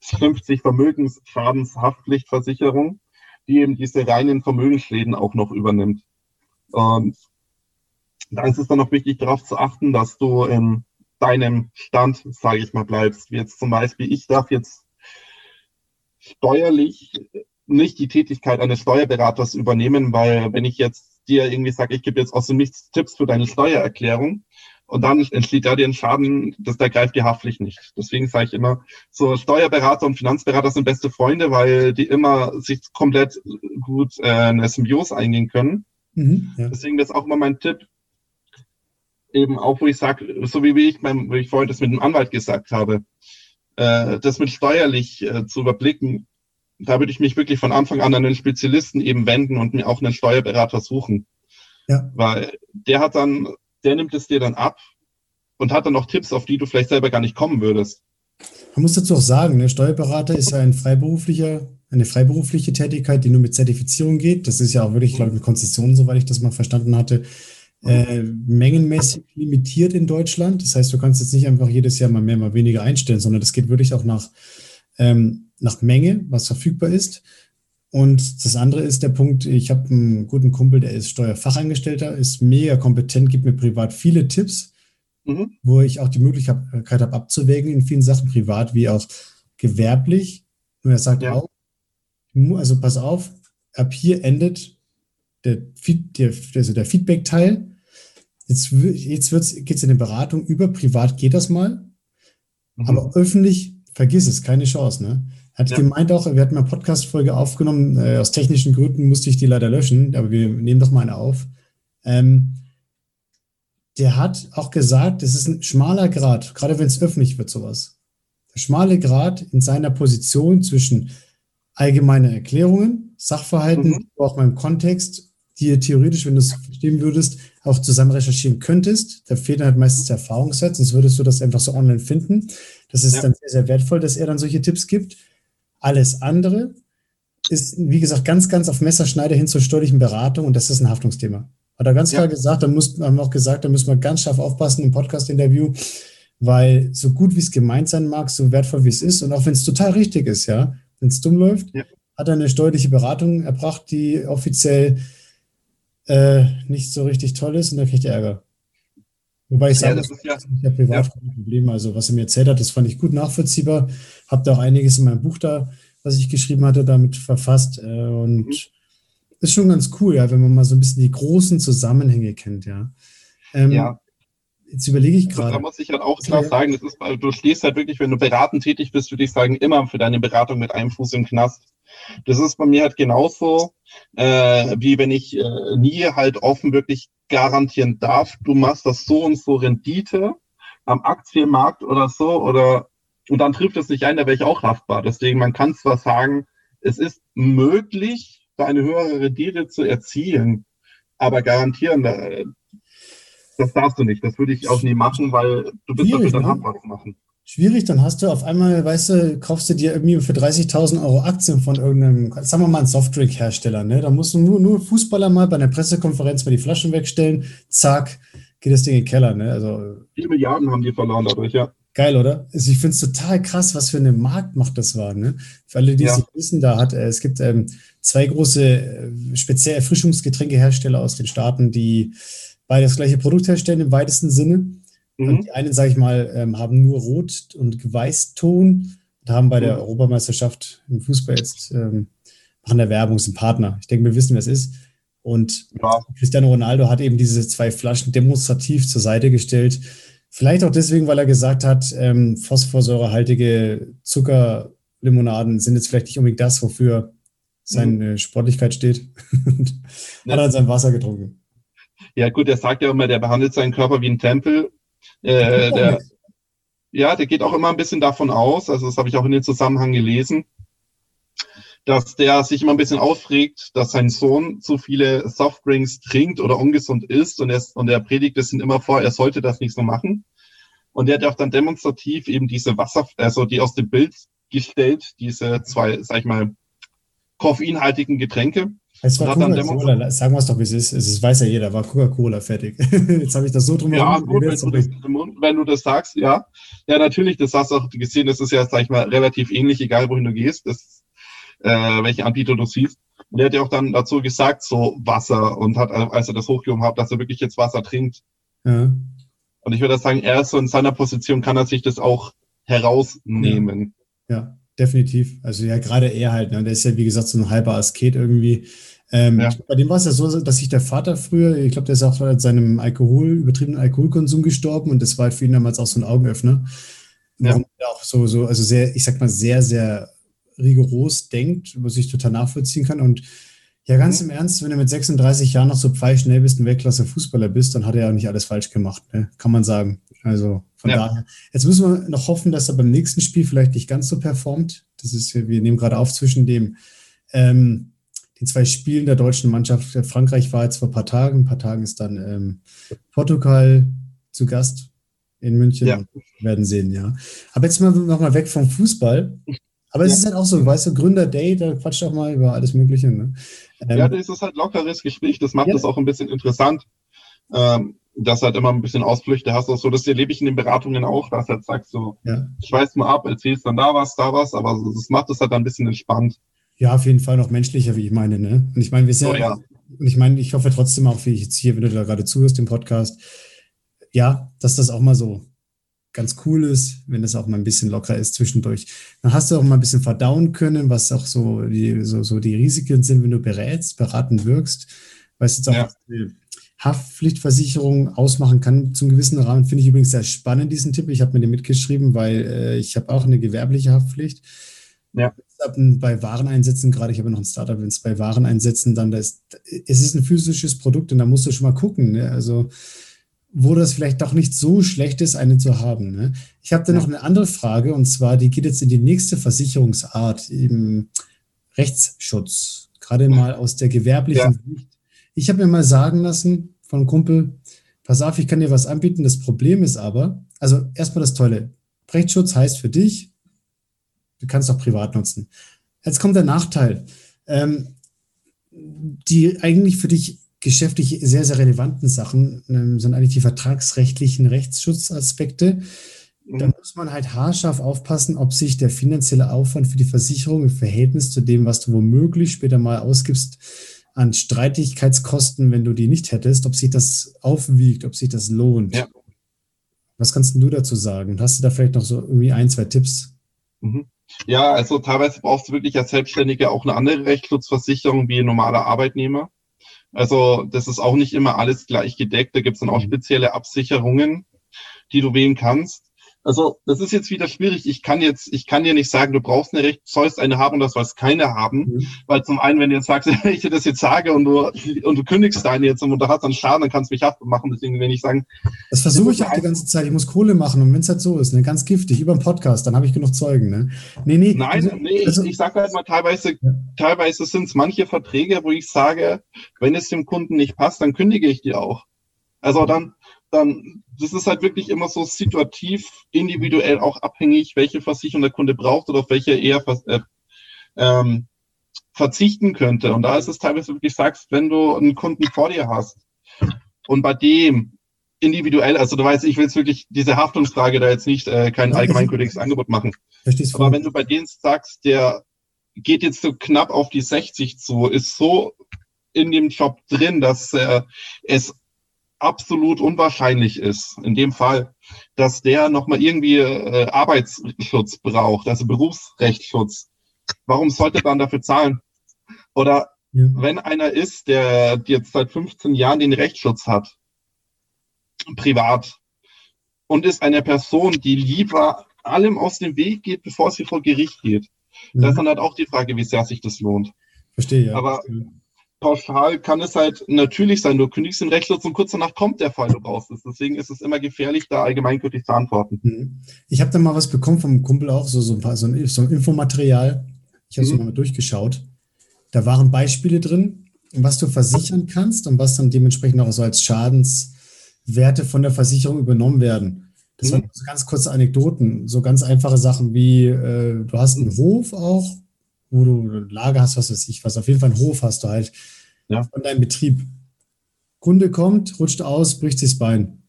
50 Vermögensschadenshaftpflichtversicherung, die eben diese reinen Vermögensschäden auch noch übernimmt. Und da ist es dann noch wichtig, darauf zu achten, dass du in deinem Stand, sage ich mal, bleibst. Wie jetzt zum Beispiel, ich darf jetzt steuerlich nicht die Tätigkeit eines Steuerberaters übernehmen, weil wenn ich jetzt dir irgendwie sage, ich gebe jetzt aus dem Nichts Tipps für deine Steuererklärung und dann entsteht da dir ein Schaden, das da greift die Haftpflicht nicht. Deswegen sage ich immer, so Steuerberater und Finanzberater sind beste Freunde, weil die immer sich komplett gut äh, eine Symbiose eingehen können. Mhm, ja. Deswegen ist auch immer mein Tipp, eben auch, wo ich sage, so wie ich, beim, wie ich vorhin das mit dem Anwalt gesagt habe, äh, das mit steuerlich äh, zu überblicken, da würde ich mich wirklich von Anfang an an einen Spezialisten eben wenden und mir auch einen Steuerberater suchen. Ja. Weil der hat dann, der nimmt es dir dann ab und hat dann noch Tipps, auf die du vielleicht selber gar nicht kommen würdest. Man muss dazu auch sagen, ne, Steuerberater ist ja ein freiberuflicher, eine freiberufliche Tätigkeit, die nur mit Zertifizierung geht. Das ist ja auch wirklich, glaube ich, mit Konzessionen, soweit ich das mal verstanden hatte, äh, mengenmäßig limitiert in Deutschland. Das heißt, du kannst jetzt nicht einfach jedes Jahr mal mehr, mal weniger einstellen, sondern das geht wirklich auch nach ähm, nach Menge, was verfügbar ist. Und das andere ist der Punkt, ich habe einen guten Kumpel, der ist Steuerfachangestellter, ist mega kompetent, gibt mir privat viele Tipps, mhm. wo ich auch die Möglichkeit habe abzuwägen in vielen Sachen, privat wie auch gewerblich. Und er sagt ja. auch, also pass auf, ab hier endet der, der, also der Feedback-Teil. Jetzt, jetzt geht es in der Beratung über, privat geht das mal, mhm. aber öffentlich vergiss es, keine Chance. Ne? Hat ja. gemeint auch, wir hatten eine Podcast-Folge aufgenommen, äh, aus technischen Gründen musste ich die leider löschen, aber wir nehmen doch mal eine auf. Ähm, der hat auch gesagt, es ist ein schmaler Grad, gerade wenn es öffentlich wird, sowas. Der schmale Grad in seiner Position zwischen allgemeine Erklärungen, Sachverhalten, mhm. auch mal im Kontext, die ihr theoretisch, wenn du es verstehen würdest, auch zusammen recherchieren könntest. Da fehlt halt meistens der Erfahrungsset, sonst würdest du das einfach so online finden. Das ist ja. dann sehr, sehr wertvoll, dass er dann solche Tipps gibt. Alles andere ist, wie gesagt, ganz, ganz auf Messerschneider hin zur steuerlichen Beratung und das ist ein Haftungsthema. Hat er ganz ja. klar gesagt, da muss, haben wir auch gesagt, da müssen wir ganz scharf aufpassen im Podcast-Interview, weil so gut wie es gemeint sein mag, so wertvoll wie es ist und auch wenn es total richtig ist, ja, wenn es dumm läuft, ja. hat er eine steuerliche Beratung erbracht, die offiziell äh, nicht so richtig toll ist und da kriegt er Ärger. Wobei ich sage, ja, das ist ja, ja privat ja. kein Problem. Also was er mir erzählt hat, das fand ich gut nachvollziehbar. Habe da auch einiges in meinem Buch da, was ich geschrieben hatte, damit verfasst. Äh, und mhm. ist schon ganz cool, ja, wenn man mal so ein bisschen die großen Zusammenhänge kennt, ja. Ähm, ja. Jetzt überlege ich gerade. Da muss ich halt auch klar sagen, das ist, du stehst halt wirklich, wenn du beratend tätig bist, würde ich sagen, immer für deine Beratung mit einem Fuß im Knast. Das ist bei mir halt genauso, äh, wie wenn ich äh, nie halt offen wirklich garantieren darf, du machst das so und so Rendite am Aktienmarkt oder so oder und dann trifft es nicht ein, da wäre ich auch haftbar. Deswegen, man kann zwar sagen, es ist möglich, da eine höhere Rendite zu erzielen, aber garantieren, das darfst du nicht. Das würde ich auch nie machen, weil du bist Schwierig, dafür dann ne? haftbar zu machen. Schwierig, dann hast du auf einmal, weißt du, kaufst du dir irgendwie für 30.000 Euro Aktien von irgendeinem, sagen wir mal, einen Softdrink-Hersteller, ne? Da musst du nur, nur Fußballer mal bei einer Pressekonferenz mal die Flaschen wegstellen, zack, geht das Ding in den Keller, ne? Also. 4 Milliarden haben die verloren dadurch, ja. Geil, oder? Also ich finde es total krass, was für eine Marktmacht das war. Ne? Für alle, die ja. es nicht wissen, da hat äh, es gibt ähm, zwei große äh, speziell Erfrischungsgetränkehersteller aus den Staaten, die beide das gleiche Produkt herstellen im weitesten Sinne. Mhm. Und die einen, sage ich mal, ähm, haben nur Rot- und Geweißton und haben bei der mhm. Europameisterschaft im Fußball jetzt ähm, machen der Werbung, sind Partner. Ich denke, wir wissen, wer es ist. Und ja. Cristiano Ronaldo hat eben diese zwei Flaschen demonstrativ zur Seite gestellt. Vielleicht auch deswegen, weil er gesagt hat, ähm, phosphorsäurehaltige Zuckerlimonaden sind jetzt vielleicht nicht unbedingt das, wofür seine mhm. Sportlichkeit steht. und hat dann sein Wasser getrunken. Ja, gut, er sagt ja immer, der behandelt seinen Körper wie ein Tempel. Äh, der, ja, der geht auch immer ein bisschen davon aus, also das habe ich auch in dem Zusammenhang gelesen, dass der sich immer ein bisschen aufregt, dass sein Sohn zu viele Softdrinks trinkt oder ungesund isst und er, und er predigt es immer vor, er sollte das nicht so machen. Und der hat auch dann demonstrativ eben diese Wasser, also die aus dem Bild gestellt, diese zwei, sag ich mal, koffeinhaltigen Getränke. Es war Coca-Cola, sagen wir es doch, wie es ist. Es weiß ja jeder, war Coca-Cola fertig. Jetzt habe ich das so drum Ja, gut, wenn du, das, wenn du, das, sagst, ja. Ja, natürlich, das hast du auch gesehen, das ist ja, sag ich mal, relativ ähnlich, egal wohin du gehst, das, äh, welche Anbieter du siehst. Und er hat ja auch dann dazu gesagt, so Wasser und hat, als er das hochgehoben hat, dass er wirklich jetzt Wasser trinkt. Ja. Und ich würde sagen, er ist so in seiner Position, kann er sich das auch herausnehmen. Ja, ja definitiv. Also ja, gerade er halt, ne? der ist ja wie gesagt so ein halber Asket irgendwie. Ähm, ja. Bei dem war es ja so, dass sich der Vater früher, ich glaube, der ist auch an seinem Alkohol, übertriebenen Alkoholkonsum gestorben und das war für ihn damals auch so ein Augenöffner. Warum ja. er auch so, so, also sehr, ich sag mal, sehr, sehr rigoros denkt, was ich total nachvollziehen kann. Und ja, ganz mhm. im Ernst, wenn du mit 36 Jahren noch so pfeilschnell bist und Weltklasse-Fußballer bist, dann hat er ja nicht alles falsch gemacht, ne? kann man sagen. Also von ja. daher. Jetzt müssen wir noch hoffen, dass er beim nächsten Spiel vielleicht nicht ganz so performt. Das ist, wir nehmen gerade auf zwischen dem ähm, den zwei Spielen der deutschen Mannschaft. Frankreich war jetzt vor ein paar Tagen, ein paar Tagen ist dann ähm, Portugal zu Gast in München. Ja. Wir werden sehen, ja. Aber jetzt mal noch mal weg vom Fußball. Aber es ja. ist halt auch so, weißt du, Gründer-Day, da quatscht auch mal über alles Mögliche. Ne? Ähm, ja, das ist halt lockeres Gespräch, das macht ja. das auch ein bisschen interessant. Ähm, dass halt immer ein bisschen Ausflüchte hast. So, das erlebe ich in den Beratungen auch, dass halt sagst so, ja. ich weiß mal ab, erzählst dann da was, da was, aber das macht es halt ein bisschen entspannt. Ja, auf jeden Fall noch menschlicher, wie ich meine. Ne? Und ich meine, wir sind oh, ja. Und ich meine, ich hoffe trotzdem auch, wie ich jetzt hier, wenn du da gerade zuhörst im Podcast, ja, dass das auch mal so ganz cool ist, wenn das auch mal ein bisschen locker ist zwischendurch. Dann hast du auch mal ein bisschen verdauen können, was auch so die, so, so die Risiken sind, wenn du berätst, beraten wirkst. Weißt du, jetzt auch, ja. Haftpflichtversicherung ausmachen kann zum gewissen Rahmen. Finde ich übrigens sehr spannend, diesen Tipp. Ich habe mir den mitgeschrieben, weil äh, ich habe auch eine gewerbliche Haftpflicht. Ja. Bei Wareneinsätzen, gerade ich habe noch ein Startup, wenn es bei Wareneinsätzen dann, das, es ist ein physisches Produkt und da musst du schon mal gucken. Ne? Also, wo das vielleicht doch nicht so schlecht ist, eine zu haben. Ne? Ich habe da ja. noch eine andere Frage und zwar, die geht jetzt in die nächste Versicherungsart, eben Rechtsschutz, gerade mal aus der gewerblichen ja. Sicht. Ich habe mir mal sagen lassen von einem Kumpel, pass auf, ich kann dir was anbieten. Das Problem ist aber, also erstmal das Tolle, Rechtsschutz heißt für dich, Du kannst auch privat nutzen. Jetzt kommt der Nachteil. Ähm, die eigentlich für dich geschäftlich sehr, sehr relevanten Sachen ähm, sind eigentlich die vertragsrechtlichen Rechtsschutzaspekte. mhm. dann muss man halt haarscharf aufpassen, ob sich der finanzielle Aufwand für die Versicherung im Verhältnis zu dem, was du womöglich später mal ausgibst, an Streitigkeitskosten, wenn du die nicht hättest, ob sich das aufwiegt, ob sich das lohnt. Ja. Was kannst du dazu sagen? Hast du da vielleicht noch so irgendwie ein, zwei Tipps? Mhm. Ja, also teilweise brauchst du wirklich als Selbstständiger auch eine andere Rechtsschutzversicherung wie ein normaler Arbeitnehmer. Also das ist auch nicht immer alles gleich gedeckt. Da gibt es dann auch mhm. spezielle Absicherungen, die du wählen kannst. Also das ist jetzt wieder schwierig. Ich kann jetzt, ich kann dir nicht sagen, du brauchst eine Recht, sollst eine haben und das sollst keine haben. Mhm. Weil zum einen, wenn du jetzt sagst, wenn ich dir das jetzt sage und du, und du kündigst deine jetzt und du hast dann Schaden, dann kannst du mich haftbar machen. Deswegen will ich sagen. Das versuche ich auch die ganze Zeit. Ich muss Kohle machen und wenn es halt so ist, ne, ganz giftig, über den Podcast, dann habe ich genug Zeugen, ne? Nee, nee. Nein, also, nee, also, ich, ich sage halt mal teilweise, ja. teilweise sind es manche Verträge, wo ich sage, wenn es dem Kunden nicht passt, dann kündige ich die auch. Also dann, dann, das ist halt wirklich immer so situativ, individuell auch abhängig, welche Versicherung der Kunde braucht oder auf welche er äh, ähm, verzichten könnte. Und da ist es teilweise wirklich sagst, wenn du einen Kunden vor dir hast und bei dem individuell, also du weißt, ich will jetzt wirklich diese Haftungsfrage da jetzt nicht äh, kein allgemeingültiges Angebot machen. Aber wenn du bei denen sagst, der geht jetzt so knapp auf die 60 zu, ist so in dem Job drin, dass äh, es absolut unwahrscheinlich ist, in dem Fall, dass der nochmal irgendwie äh, Arbeitsschutz braucht, also Berufsrechtsschutz. Warum sollte man dafür zahlen? Oder ja. wenn einer ist, der jetzt seit 15 Jahren den Rechtsschutz hat, privat, und ist eine Person, die lieber allem aus dem Weg geht, bevor sie vor Gericht geht, ja. das ist dann halt auch die Frage, wie sehr sich das lohnt. Verstehe, ja. Aber pauschal kann es halt natürlich sein, du kündigst den Rechtsschutz und kurz danach kommt der Fall, du brauchst es. Deswegen ist es immer gefährlich, da allgemeingültig zu antworten. Mhm. Ich habe da mal was bekommen vom Kumpel auch, so, so, ein, paar, so, ein, so ein Infomaterial. Ich habe es mhm. mal durchgeschaut. Da waren Beispiele drin, was du versichern kannst und was dann dementsprechend auch so als Schadenswerte von der Versicherung übernommen werden. Das mhm. waren so ganz kurze Anekdoten, so ganz einfache Sachen wie, äh, du hast einen mhm. Hof auch, wo du ein Lager hast, was weiß ich was. Auf jeden Fall einen Hof hast du halt ja. von deinem Betrieb. Kunde kommt, rutscht aus, bricht sich das Bein.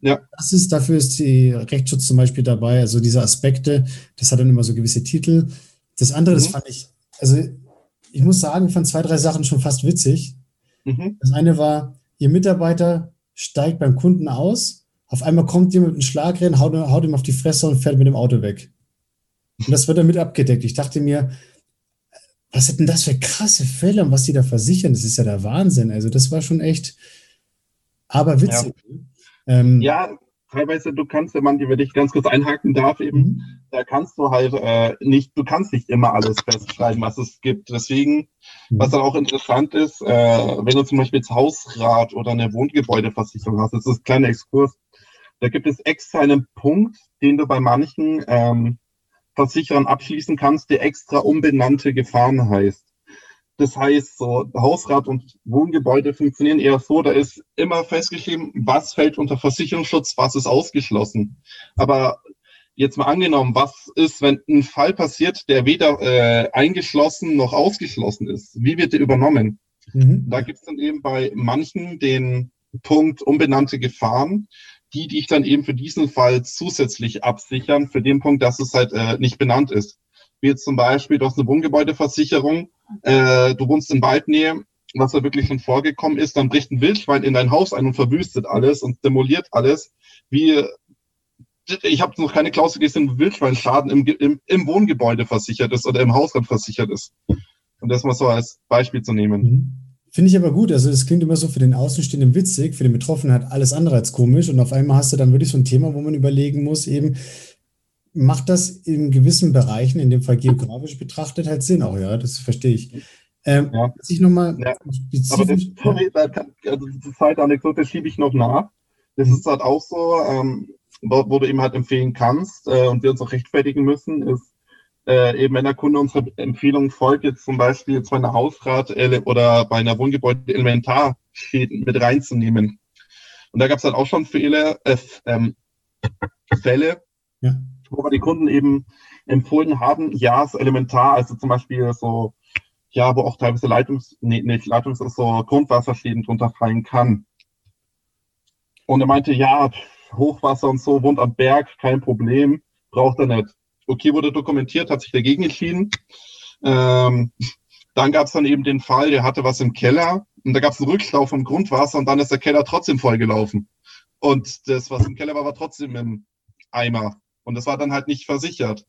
Ja. Das ist, dafür ist die Rechtsschutz zum Beispiel dabei, also diese Aspekte, das hat dann immer so gewisse Titel. Das andere, mhm. das fand ich, also ich muss sagen, ich fand zwei, drei Sachen schon fast witzig. Mhm. Das eine war, Ihr Mitarbeiter steigt beim Kunden aus, auf einmal kommt jemand mit einem Schlagrennen, haut, haut ihm auf die Fresse und fährt mit dem Auto weg. Und das wird damit abgedeckt. Ich dachte mir, was sind denn das für krasse Fälle und was die da versichern? Das ist ja der Wahnsinn. Also, das war schon echt, aber witzig. Ja, ähm, ja teilweise, du kannst, wenn man die, wenn ich ganz kurz einhaken darf, eben, mhm. da kannst du halt äh, nicht, du kannst nicht immer alles festschreiben, was es gibt. Deswegen, mhm. was dann auch interessant ist, äh, wenn du zum Beispiel jetzt Hausrat oder eine Wohngebäudeversicherung hast, das ist ein kleiner Exkurs, da gibt es extra einen Punkt, den du bei manchen ähm, Versicherern abschließen kannst, der extra umbenannte Gefahren heißt. Das heißt, so Hausrat und Wohngebäude funktionieren eher so, da ist immer festgeschrieben, was fällt unter Versicherungsschutz, was ist ausgeschlossen. Aber jetzt mal angenommen, was ist, wenn ein Fall passiert, der weder äh, eingeschlossen noch ausgeschlossen ist? Wie wird der übernommen? Mhm. Da gibt es dann eben bei manchen den Punkt unbenannte Gefahren die dich dann eben für diesen Fall zusätzlich absichern, für den Punkt, dass es halt äh, nicht benannt ist. Wie jetzt zum Beispiel, du hast eine Wohngebäudeversicherung, äh, du wohnst in Waldnähe, was da wirklich schon vorgekommen ist, dann bricht ein Wildschwein in dein Haus ein und verwüstet alles und demoliert alles. Wie ich habe noch keine Klausel gesehen, Wildschweinschaden im, im, im Wohngebäude versichert ist oder im Hausrat versichert ist. Und das mal so als Beispiel zu nehmen. Mhm. Finde ich aber gut. Also, es klingt immer so für den Außenstehenden witzig, für den Betroffenen halt alles andere als komisch. Und auf einmal hast du dann wirklich so ein Thema, wo man überlegen muss, eben, macht das in gewissen Bereichen, in dem Fall geografisch betrachtet, halt Sinn auch, ja, das verstehe ich. Ähm, ja. ich nochmal ja. Aber das, sorry, da kann, also die zweite Anekdote schiebe ich noch nach. Das ist halt auch so, ähm, wo, wo, du eben halt empfehlen kannst äh, und wir uns auch rechtfertigen müssen, ist, äh, eben wenn der Kunde unsere Empfehlung folgt, jetzt zum Beispiel jetzt bei einer Hausrat oder bei einer Wohngebäude Elementarschäden mit reinzunehmen. Und da gab es dann auch schon Fälle, äh, ähm, Fälle ja. wo wir die Kunden eben empfohlen haben, ja, so elementar, also zum Beispiel so, ja, wo auch teilweise Leitungs, nee, nicht Leitungs, so Grundwasserschäden drunter fallen kann. Und er meinte, ja, Hochwasser und so, wohnt am Berg, kein Problem, braucht er nicht. Okay, wurde dokumentiert, hat sich dagegen entschieden. Ähm, dann gab es dann eben den Fall, der hatte was im Keller und da gab es einen Rücklauf vom Grundwasser und dann ist der Keller trotzdem vollgelaufen. Und das, was im Keller war, war trotzdem im Eimer. Und das war dann halt nicht versichert.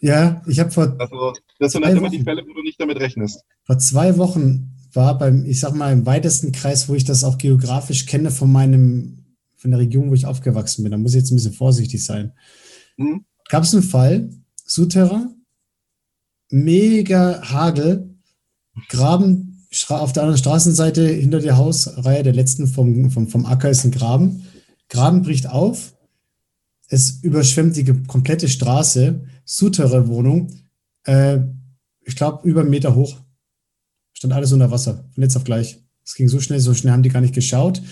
Ja, ich habe vor. Also, das sind halt immer die Fälle, wo du nicht damit rechnest. Vor zwei Wochen war beim, ich sag mal, im weitesten Kreis, wo ich das auch geografisch kenne, von meinem, von der Region, wo ich aufgewachsen bin. Da muss ich jetzt ein bisschen vorsichtig sein. Mhm. Gab es einen Fall, Suterra, mega Hagel, Graben auf der anderen Straßenseite hinter der Hausreihe, der letzten vom, vom, vom Acker, ist ein Graben. Graben bricht auf. Es überschwemmt die komplette Straße. Sutere Wohnung. Äh, ich glaube, über einen Meter hoch. Stand alles unter Wasser. Von jetzt auf gleich. Es ging so schnell, so schnell haben die gar nicht geschaut.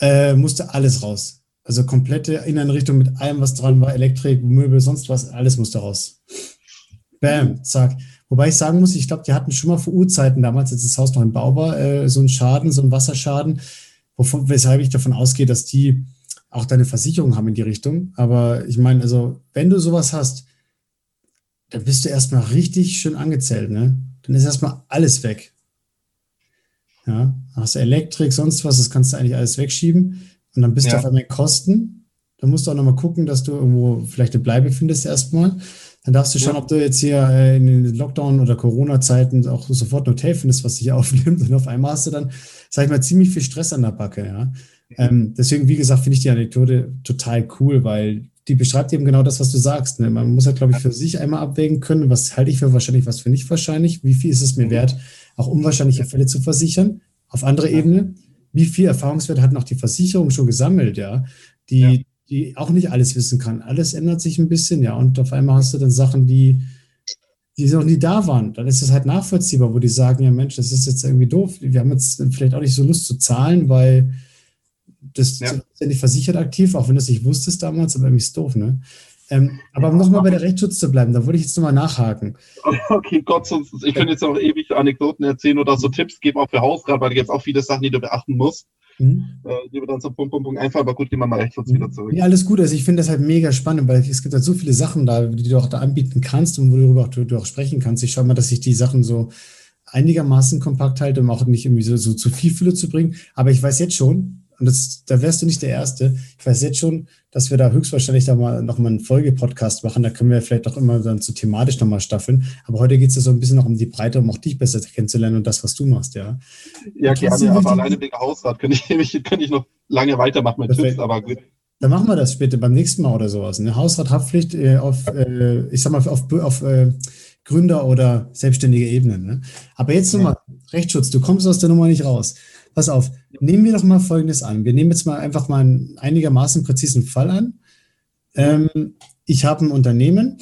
Äh, musste alles raus. Also komplette Innenrichtung mit allem, was dran war, Elektrik, Möbel, sonst was, alles musste raus. Bam, zack. Wobei ich sagen muss, ich glaube, die hatten schon mal vor Urzeiten damals, als das Haus noch im Bau war, äh, so einen Schaden, so einen Wasserschaden, wovon, weshalb ich davon ausgehe, dass die auch deine Versicherung haben in die Richtung. Aber ich meine, also, wenn du sowas hast, dann bist du erstmal richtig schön angezählt, ne? Dann ist erstmal alles weg. Ja, hast Elektrik, sonst was, das kannst du eigentlich alles wegschieben. Und dann bist ja. du auf einmal in Kosten. Dann musst du auch nochmal gucken, dass du irgendwo vielleicht eine Bleibe findest erstmal. Dann darfst du schauen, ob du jetzt hier äh, in den Lockdown- oder Corona-Zeiten auch sofort ein Hotel findest, was dich aufnimmt. Und auf einmal hast du dann, sag ich mal, ziemlich viel Stress an der Backe. Ja? Ähm, deswegen, wie gesagt, finde ich die Anekdote total cool, weil die beschreibt eben genau das, was du sagst. Ne? Man muss halt, glaube ich, für sich einmal abwägen können, was halte ich für wahrscheinlich, was für nicht wahrscheinlich, wie viel ist es mir wert, auch unwahrscheinliche Fälle zu versichern. Auf andere Ebene, wie viel Erfahrungswert hat noch die Versicherung schon gesammelt, ja, die, ja die auch nicht alles wissen kann. Alles ändert sich ein bisschen, ja. Und auf einmal hast du dann Sachen, die, die noch nie da waren. Dann ist es halt nachvollziehbar, wo die sagen, ja Mensch, das ist jetzt irgendwie doof. Wir haben jetzt vielleicht auch nicht so Lust zu zahlen, weil das ja. ist ja nicht versichert aktiv, auch wenn du es nicht wusstest damals, aber irgendwie ist doof, ne? Ähm, aber um nochmal bei der Rechtsschutz zu bleiben, da würde ich jetzt nochmal nachhaken. Okay, Gott, sonst, ich könnte jetzt auch ewig Anekdoten erzählen oder so Tipps geben, auch für Hausrat, weil da gibt es auch viele Sachen, die du beachten musst. Mhm. Äh, die wir dann so Punkt, Punkt, Punkt einfach, aber gut, gehen wir mal Rechtsschutz mhm. wieder zurück. Ja, alles gut. Also ich finde das halt mega spannend, weil es gibt halt so viele Sachen da, die du auch da anbieten kannst und worüber du, du auch sprechen kannst. Ich schaue mal, dass ich die Sachen so einigermaßen kompakt halte, um auch nicht irgendwie so, so zu viel Fülle zu bringen. Aber ich weiß jetzt schon, und das, da wärst du nicht der Erste. Ich weiß jetzt schon, dass wir da höchstwahrscheinlich da mal noch mal einen Folgepodcast machen. Da können wir vielleicht auch immer dann so thematisch nochmal staffeln. Aber heute geht es ja so ein bisschen noch um die Breite, um auch dich besser kennenzulernen und das, was du machst, ja. Ja, gerne, aber alleine wegen Hausrat könnte ich, könnte ich noch lange weitermachen mit Tipps, aber gut. Dann machen wir das später beim nächsten Mal oder sowas. Eine Hausrathaftpflicht äh, auf, äh, ich sag mal, auf, auf äh, Gründer- oder selbstständige Ebene. Ne? Aber jetzt nochmal, Rechtsschutz, du kommst aus der Nummer nicht raus. Pass auf, nehmen wir doch mal Folgendes an. Wir nehmen jetzt mal einfach mal einen einigermaßen präzisen Fall an. Ähm, ich habe ein Unternehmen,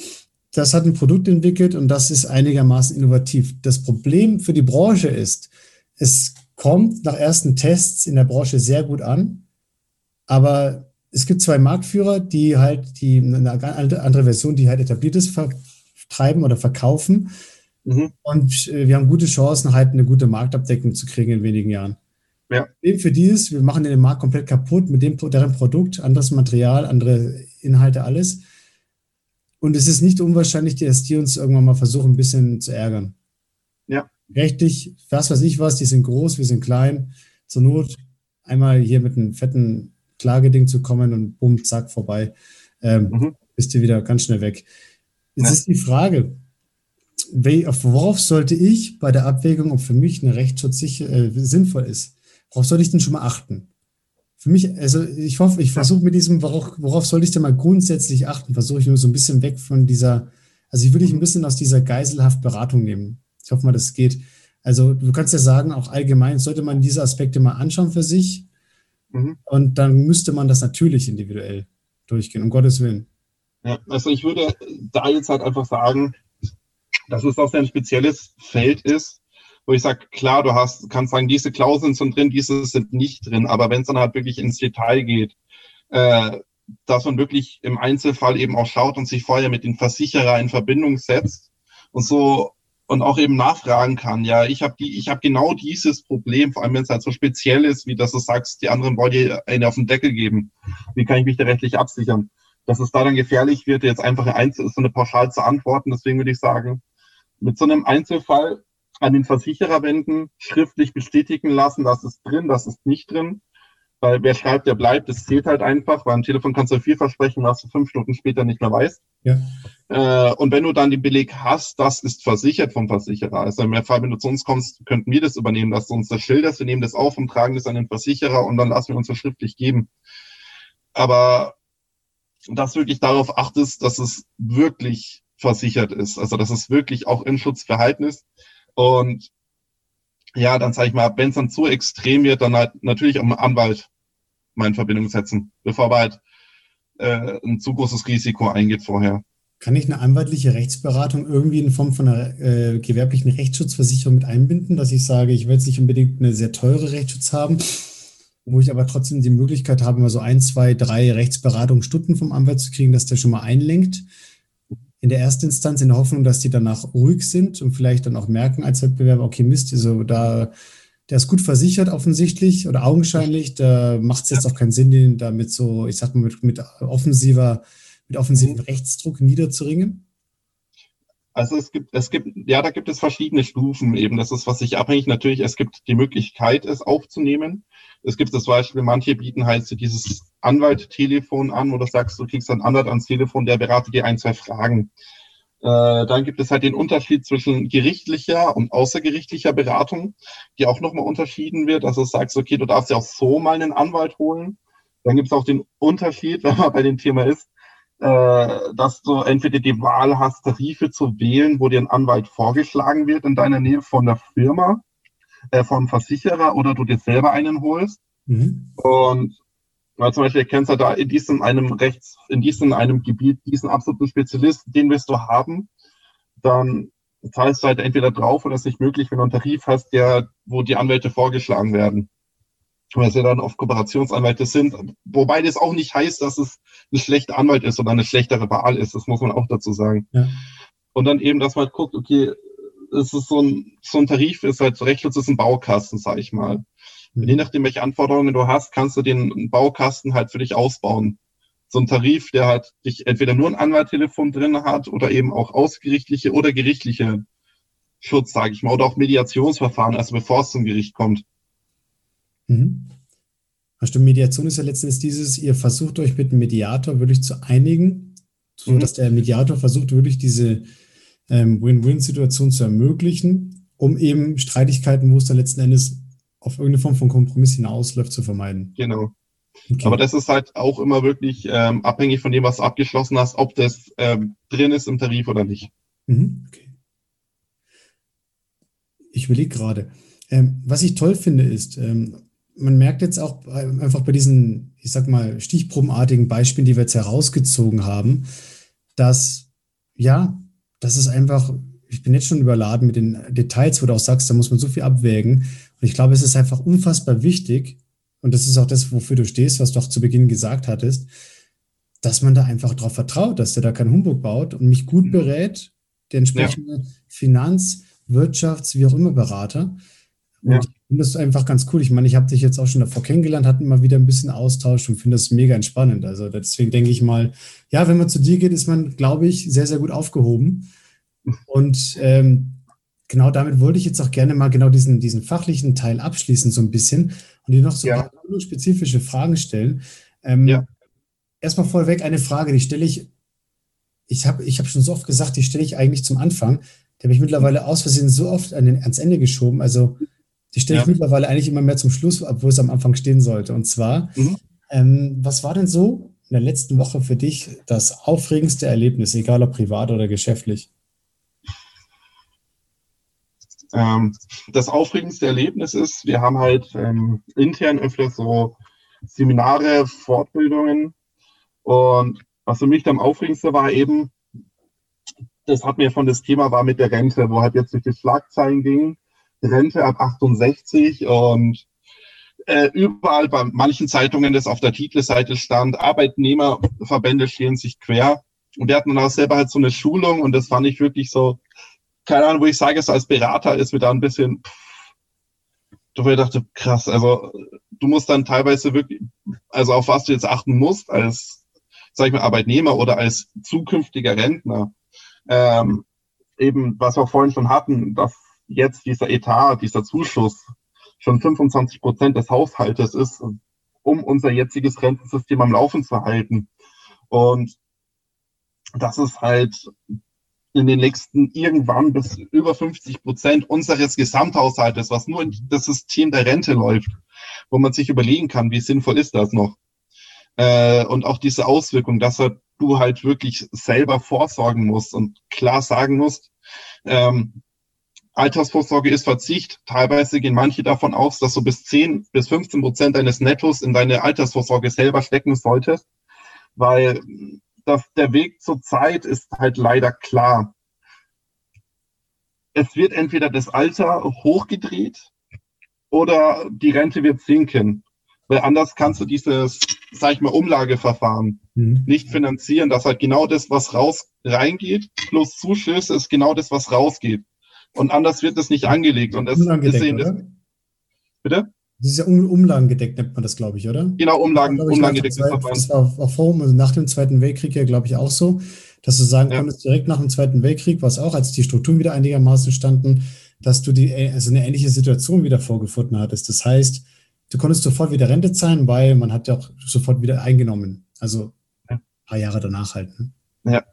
das hat ein Produkt entwickelt und das ist einigermaßen innovativ. Das Problem für die Branche ist, es kommt nach ersten Tests in der Branche sehr gut an, aber es gibt zwei Marktführer, die halt die eine andere Version, die halt etabliertes vertreiben oder verkaufen. Mhm. Und äh, wir haben gute Chancen, halt eine gute Marktabdeckung zu kriegen in wenigen Jahren. Ja. Für dieses, wir machen den Markt komplett kaputt mit dem, deren Produkt, anderes Material, andere Inhalte, alles. Und es ist nicht unwahrscheinlich, dass die uns irgendwann mal versuchen, ein bisschen zu ärgern. Ja. Rechtlich, was weiß ich was, die sind groß, wir sind klein. Zur Not einmal hier mit einem fetten Klageding zu kommen und bumm, zack, vorbei. Ähm, mhm. Bist du wieder ganz schnell weg. Jetzt ja. ist die Frage, worauf sollte ich bei der Abwägung, ob für mich eine Rechtsschutz sicher, äh, sinnvoll ist? Worauf soll ich denn schon mal achten? Für mich, also ich hoffe, ich versuche mit diesem, worauf, worauf soll ich denn mal grundsätzlich achten, versuche ich nur so ein bisschen weg von dieser, also ich würde dich ein bisschen aus dieser geiselhaft Beratung nehmen. Ich hoffe mal, das geht. Also du kannst ja sagen, auch allgemein sollte man diese Aspekte mal anschauen für sich. Mhm. Und dann müsste man das natürlich individuell durchgehen, um Gottes Willen. Ja, also ich würde da jetzt halt einfach sagen, dass es auch ein spezielles Feld ist, wo ich sage, klar, du hast, kannst sagen, diese Klauseln sind drin, diese sind nicht drin, aber wenn es dann halt wirklich ins Detail geht, äh, dass man wirklich im Einzelfall eben auch schaut und sich vorher mit den Versicherer in Verbindung setzt und so und auch eben nachfragen kann. Ja, ich habe die, ich habe genau dieses Problem, vor allem wenn es halt so speziell ist, wie dass du sagst, die anderen wollen dir eine auf den Deckel geben. Wie kann ich mich da rechtlich absichern? Dass es da dann gefährlich wird, jetzt einfach eine, so eine pauschal zu antworten. Deswegen würde ich sagen, mit so einem Einzelfall an den Versicherer wenden, schriftlich bestätigen lassen, das ist drin, das ist nicht drin. Weil wer schreibt, der bleibt, das zählt halt einfach, weil am Telefon kannst du viel versprechen, was du fünf Stunden später nicht mehr weißt. Ja. Äh, und wenn du dann den Beleg hast, das ist versichert vom Versicherer. Also im Fall, wenn du zu uns kommst, könnten wir das übernehmen, dass du uns das schilderst, wir nehmen das auf und tragen das an den Versicherer und dann lassen wir uns das schriftlich geben. Aber dass wirklich darauf achtest, dass es wirklich versichert ist, also dass es wirklich auch im Schutzverhalten ist. Und ja, dann sage ich mal, wenn es dann zu extrem wird, dann halt natürlich am Anwalt mal in Verbindung setzen, bevor man halt äh, ein zu großes Risiko eingeht vorher. Kann ich eine anwaltliche Rechtsberatung irgendwie in Form von einer äh, gewerblichen Rechtsschutzversicherung mit einbinden, dass ich sage, ich will jetzt nicht unbedingt eine sehr teure Rechtsschutz haben, wo ich aber trotzdem die Möglichkeit habe, mal so ein, zwei, drei Rechtsberatungsstunden vom Anwalt zu kriegen, dass der schon mal einlenkt in der ersten Instanz in der Hoffnung, dass die danach ruhig sind und vielleicht dann auch merken als Wettbewerber, okay, Mist, also da, der ist gut versichert offensichtlich oder augenscheinlich, da macht es jetzt auch keinen Sinn, den damit so, ich sag mal, mit, mit offensiver, mit offensivem mhm. Rechtsdruck niederzuringen? Also es gibt, es gibt, ja, da gibt es verschiedene Stufen eben. Das ist, was sich abhängig natürlich, es gibt die Möglichkeit, es aufzunehmen. Es gibt das Beispiel, manche bieten halt dieses Anwalttelefon an oder sagst, du kriegst einen Anwalt ans Telefon, der beratet dir ein, zwei Fragen. Äh, dann gibt es halt den Unterschied zwischen gerichtlicher und außergerichtlicher Beratung, die auch nochmal unterschieden wird. Also du sagst, okay, du darfst ja auch so mal einen Anwalt holen. Dann gibt es auch den Unterschied, wenn man bei dem Thema ist, äh, dass du entweder die Wahl hast, Tarife zu wählen, wo dir ein Anwalt vorgeschlagen wird in deiner Nähe von der Firma äh, vom Versicherer oder du dir selber einen holst. Mhm. Und weil zum Beispiel kennst du da in diesem einem Rechts, in diesem einem Gebiet diesen absoluten Spezialisten, den willst du haben, dann zahlst du halt entweder drauf oder es ist nicht möglich, wenn du einen Tarif hast, der, wo die Anwälte vorgeschlagen werden. Weil sie dann oft Kooperationsanwälte sind, wobei das auch nicht heißt, dass es ein schlechter Anwalt ist oder eine schlechtere Wahl ist, das muss man auch dazu sagen. Ja. Und dann eben, dass man halt guckt, okay, es ist so ein, so ein Tarif, ist halt Rechtsschutz ist ein Baukasten, sag ich mal. Und je nachdem, welche Anforderungen du hast, kannst du den Baukasten halt für dich ausbauen. So ein Tarif, der halt dich entweder nur ein Anwalttelefon drin hat oder eben auch ausgerichtliche oder gerichtliche Schutz, sage ich mal, oder auch Mediationsverfahren, also bevor es zum Gericht kommt. Mhm. Stimmt, Mediation ist ja letztendlich dieses, ihr versucht euch mit dem Mediator wirklich zu einigen, so mhm. dass der Mediator versucht wirklich diese ähm, Win-Win-Situation zu ermöglichen, um eben Streitigkeiten, wo es dann letzten Endes auf irgendeine Form von Kompromiss hinausläuft, zu vermeiden. Genau. Okay. Aber das ist halt auch immer wirklich ähm, abhängig von dem, was du abgeschlossen hast, ob das ähm, drin ist im Tarif oder nicht. Mhm. Okay. Ich überlege gerade. Ähm, was ich toll finde, ist, ähm, man merkt jetzt auch einfach bei diesen, ich sag mal, stichprobenartigen Beispielen, die wir jetzt herausgezogen haben, dass ja, das ist einfach, ich bin jetzt schon überladen mit den Details, wo du auch sagst, da muss man so viel abwägen. Und ich glaube, es ist einfach unfassbar wichtig, und das ist auch das, wofür du stehst, was du auch zu Beginn gesagt hattest, dass man da einfach darauf vertraut, dass der da keinen Humbug baut und mich gut mhm. berät, der entsprechende ja. Finanz-, Wirtschafts-, wie auch immer Berater. Und ja. Finde das einfach ganz cool. Ich meine, ich habe dich jetzt auch schon davor kennengelernt, hatten mal wieder ein bisschen Austausch und finde das mega entspannend. Also deswegen denke ich mal, ja, wenn man zu dir geht, ist man, glaube ich, sehr, sehr gut aufgehoben. Und ähm, genau damit wollte ich jetzt auch gerne mal genau diesen, diesen fachlichen Teil abschließen, so ein bisschen und dir noch so ja. ein paar spezifische Fragen stellen. Ähm, ja. Erstmal vorweg eine Frage, die stelle ich, ich habe ich hab schon so oft gesagt, die stelle ich eigentlich zum Anfang. Die habe ich mittlerweile aus Versehen so oft an den, ans Ende geschoben. Also die stelle ich ja. mittlerweile eigentlich immer mehr zum Schluss, obwohl es am Anfang stehen sollte. Und zwar, mhm. ähm, was war denn so in der letzten Woche für dich das aufregendste Erlebnis, egal ob privat oder geschäftlich? Ähm, das aufregendste Erlebnis ist, wir haben halt ähm, intern öfter so Seminare, Fortbildungen. Und was für mich am aufregendsten war eben, das hat mir von das Thema war mit der Rente, wo halt jetzt durch die Schlagzeilen ging, Rente ab 68 und äh, überall bei manchen Zeitungen, das auf der Titelseite stand, Arbeitnehmerverbände stehen sich quer. Und wir hatten dann auch selber halt so eine Schulung und das fand ich wirklich so, keine Ahnung, wo ich sage, so als Berater ist mir da ein bisschen, du ich dachte, krass, also du musst dann teilweise wirklich, also auf was du jetzt achten musst als, sag ich mal, Arbeitnehmer oder als zukünftiger Rentner. Ähm, eben, was wir vorhin schon hatten, dass jetzt dieser Etat, dieser Zuschuss schon 25 Prozent des Haushaltes ist, um unser jetziges Rentensystem am Laufen zu halten. Und das ist halt in den nächsten irgendwann bis über 50 Prozent unseres Gesamthaushaltes, was nur in das System der Rente läuft, wo man sich überlegen kann, wie sinnvoll ist das noch. Äh, und auch diese Auswirkung, dass du halt wirklich selber vorsorgen musst und klar sagen musst, ähm, Altersvorsorge ist Verzicht. Teilweise gehen manche davon aus, dass du bis 10 bis 15 Prozent deines Nettos in deine Altersvorsorge selber stecken solltest, weil dass der Weg zur Zeit ist halt leider klar. Es wird entweder das Alter hochgedreht oder die Rente wird sinken. Weil anders kannst du dieses, sag ich mal, Umlageverfahren mhm. nicht finanzieren. Das halt genau das, was raus reingeht, plus Zuschüsse ist genau das, was rausgeht. Und anders wird es nicht angelegt. Und das ist eben das, Bitte? Das ist ja um, umlagengedeckt, nennt man das, glaube ich, oder? Genau, Umlagen, ja, umlagengedeckt. Das war auch vor also nach dem Zweiten Weltkrieg ja, glaube ich, auch so, dass du sagen ja. konntest, direkt nach dem Zweiten Weltkrieg, was auch, als die Strukturen wieder einigermaßen standen, dass du die, also eine ähnliche Situation wieder vorgefunden hattest. Das heißt, du konntest sofort wieder Rente zahlen, weil man hat ja auch sofort wieder eingenommen. Also ein paar Jahre danach halt. Ne? Ja.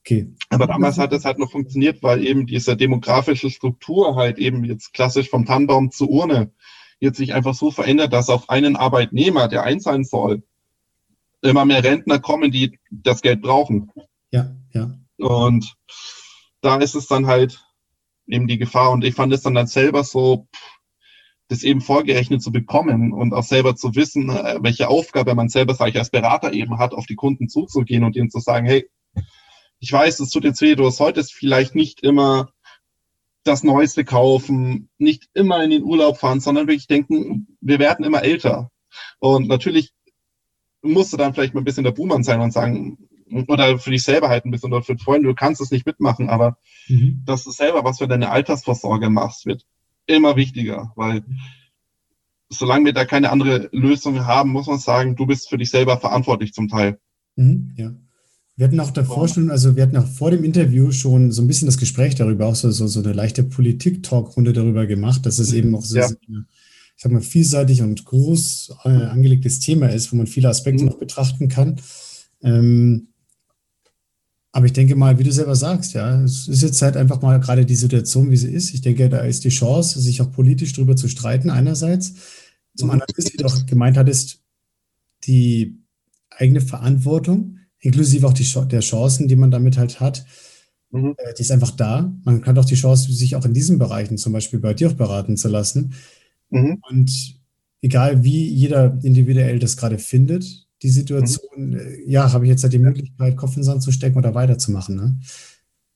Okay. Aber damals hat es halt noch funktioniert, weil eben diese demografische Struktur halt eben jetzt klassisch vom Tannenbaum zur Urne jetzt sich einfach so verändert, dass auf einen Arbeitnehmer, der einzahlen soll, immer mehr Rentner kommen, die das Geld brauchen. Ja, ja. Und da ist es dann halt eben die Gefahr. Und ich fand es dann dann selber so, das eben vorgerechnet zu bekommen und auch selber zu wissen, äh, welche Aufgabe man selber, sage ich, als Berater eben hat, auf die Kunden zuzugehen und ihnen zu sagen, hey, ich weiß, es tut jetzt weh, du solltest vielleicht nicht immer das Neueste kaufen, nicht immer in den Urlaub fahren, sondern wirklich denken, wir werden immer älter. Und natürlich musst du dann vielleicht mal ein bisschen der Buhmann sein und sagen, oder für dich selber halt ein bisschen oder für Freunde, du kannst es nicht mitmachen, aber mhm. dass du selber was für deine Altersvorsorge machst, wird immer wichtiger, weil solange wir da keine andere Lösung haben, muss man sagen, du bist für dich selber verantwortlich zum Teil. Mhm, ja. Wir hatten auch davor schon, also wir hatten auch vor dem Interview schon so ein bisschen das Gespräch darüber, auch so, so, so eine leichte Politik-Talk-Runde darüber gemacht, dass es eben auch so, ja. sehr, ich sag mal, vielseitig und groß äh, angelegtes Thema ist, wo man viele Aspekte mhm. noch betrachten kann. Ähm, aber ich denke mal, wie du selber sagst, ja, es ist jetzt halt einfach mal gerade die Situation, wie sie ist. Ich denke, da ist die Chance, sich auch politisch darüber zu streiten, einerseits. Zum mhm. anderen ist, wie du auch gemeint hattest, die eigene Verantwortung inklusive auch die, der Chancen, die man damit halt hat. Mhm. Äh, die ist einfach da. Man hat auch die Chance, sich auch in diesen Bereichen zum Beispiel bei dir auch beraten zu lassen. Mhm. Und egal wie jeder individuell das gerade findet, die Situation, mhm. ja, habe ich jetzt halt die Möglichkeit, Kopf in den Sand zu stecken oder weiterzumachen. Ne?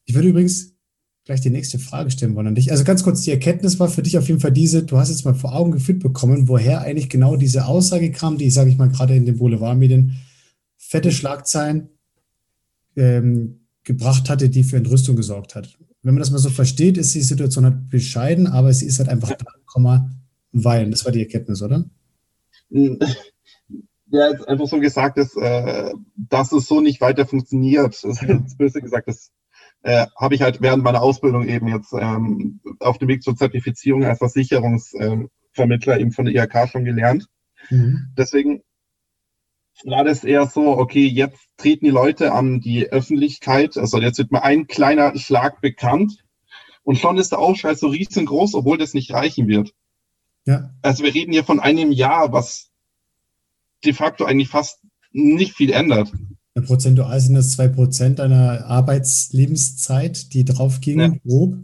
Ich würde übrigens gleich die nächste Frage stellen wollen an dich. Also ganz kurz, die Erkenntnis war für dich auf jeden Fall diese, du hast jetzt mal vor Augen geführt bekommen, woher eigentlich genau diese Aussage kam, die, sage ich mal, gerade in den Boulevardmedien fette Schlagzeilen ähm, gebracht hatte, die für Entrüstung gesorgt hat. Wenn man das mal so versteht, ist die Situation halt bescheiden, aber sie ist halt einfach da, weil. Das war die Erkenntnis, oder? Ja, jetzt einfach so gesagt, dass, äh, dass es so nicht weiter funktioniert. Das ist böse gesagt, das äh, habe ich halt während meiner Ausbildung eben jetzt ähm, auf dem Weg zur Zertifizierung als Versicherungsvermittler eben von der IHK schon gelernt. Mhm. Deswegen war das eher so, okay, jetzt treten die Leute an die Öffentlichkeit, also jetzt wird mal ein kleiner Schlag bekannt und schon ist der Aufschrei so riesengroß, obwohl das nicht reichen wird. Ja. Also wir reden hier von einem Jahr, was de facto eigentlich fast nicht viel ändert. Ja, prozentual sind das zwei Prozent deiner Arbeitslebenszeit, die draufgingen, ja. grob.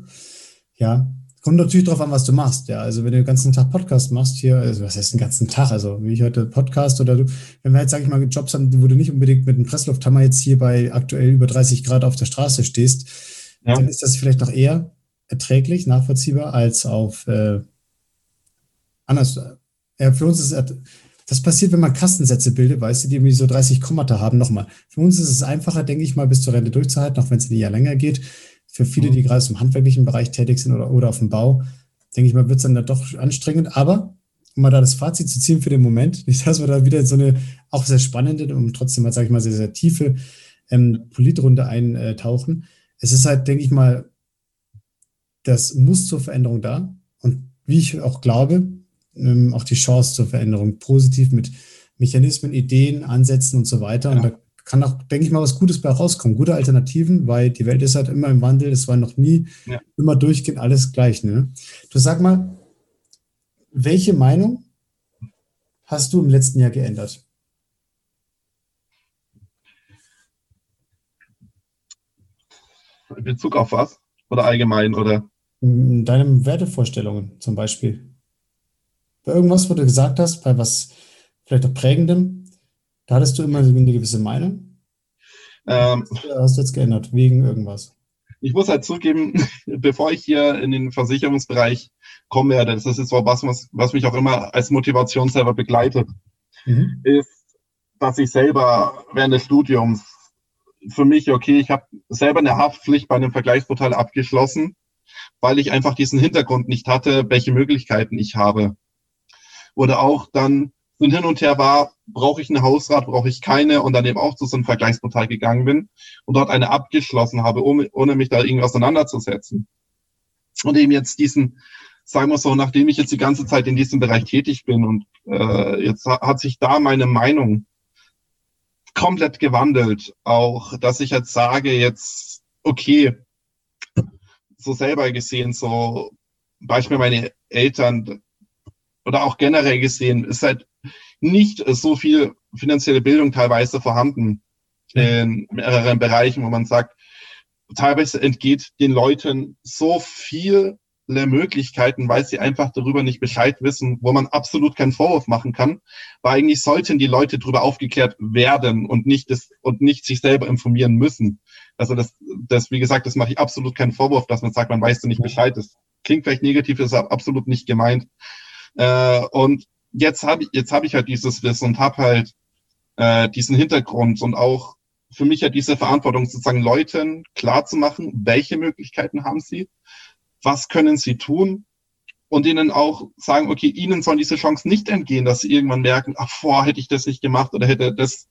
Ja, Kommt natürlich darauf an, was du machst. Ja, also wenn du den ganzen Tag Podcast machst hier, also was heißt den ganzen Tag? Also wie ich heute Podcast oder du, wenn wir jetzt, sag ich mal, Jobs haben, wo du nicht unbedingt mit einem Presslufthammer jetzt hier bei aktuell über 30 Grad auf der Straße stehst, ja. dann ist das vielleicht noch eher erträglich, nachvollziehbar als auf äh, anders. Ja, für uns ist das passiert, wenn man Kastensätze bildet, weißt du, die irgendwie so 30 Kommata haben. Nochmal. Für uns ist es einfacher, denke ich mal, bis zur Rente durchzuhalten, auch wenn es ein Jahr länger geht für viele, die gerade im handwerklichen Bereich tätig sind oder, oder auf dem Bau, denke ich mal, wird es dann da doch anstrengend. Aber um mal da das Fazit zu ziehen für den Moment, nicht, dass wir da wieder so eine auch sehr spannende und trotzdem mal, sage ich mal, sehr, sehr tiefe ähm, Politrunde eintauchen. Es ist halt, denke ich mal, das Muss zur Veränderung da. Und wie ich auch glaube, ähm, auch die Chance zur Veränderung positiv mit Mechanismen, Ideen, Ansätzen und so weiter. Ja. Und da kann auch, denke ich mal, was Gutes bei rauskommen. Gute Alternativen, weil die Welt ist halt immer im Wandel. Es war noch nie ja. immer durchgehend alles gleich. Ne? Du sag mal, welche Meinung hast du im letzten Jahr geändert? In Bezug auf was? Oder allgemein? Oder? In deinen Wertevorstellungen zum Beispiel. Bei irgendwas, wo du gesagt hast, bei was vielleicht auch prägendem, da hattest du immer eine gewisse Meinung. Ähm, hast du jetzt geändert, wegen irgendwas? Ich muss halt zugeben, bevor ich hier in den Versicherungsbereich kommen werde, das ist jetzt was, was, was mich auch immer als Motivation selber begleitet, mhm. ist, dass ich selber während des Studiums für mich, okay, ich habe selber eine Haftpflicht bei einem Vergleichsportal abgeschlossen, weil ich einfach diesen Hintergrund nicht hatte, welche Möglichkeiten ich habe oder auch dann so ein Hin und Her war, brauche ich eine Hausrat, brauche ich keine und dann eben auch zu so einem Vergleichsportal gegangen bin und dort eine abgeschlossen habe, ohne, ohne mich da irgendwie auseinanderzusetzen. Und eben jetzt diesen, sagen wir so, nachdem ich jetzt die ganze Zeit in diesem Bereich tätig bin und äh, jetzt hat sich da meine Meinung komplett gewandelt. Auch, dass ich jetzt sage, jetzt, okay, so selber gesehen, so Beispiel meine Eltern, oder auch generell gesehen ist halt nicht so viel finanzielle Bildung teilweise vorhanden in mehreren Bereichen, wo man sagt, teilweise entgeht den Leuten so viele Möglichkeiten, weil sie einfach darüber nicht Bescheid wissen, wo man absolut keinen Vorwurf machen kann, weil eigentlich sollten die Leute darüber aufgeklärt werden und nicht das, und nicht sich selber informieren müssen. Also das, das, wie gesagt, das mache ich absolut keinen Vorwurf, dass man sagt, man weiß nicht Bescheid. Das klingt vielleicht negativ, das ist absolut nicht gemeint. Äh, und jetzt habe ich, jetzt habe ich halt dieses Wissen und habe halt äh, diesen Hintergrund und auch für mich halt diese Verantwortung, sozusagen Leuten klar zu machen, welche Möglichkeiten haben sie, was können sie tun und ihnen auch sagen, okay, ihnen sollen diese Chance nicht entgehen, dass sie irgendwann merken, ach, vor, hätte ich das nicht gemacht oder hätte das,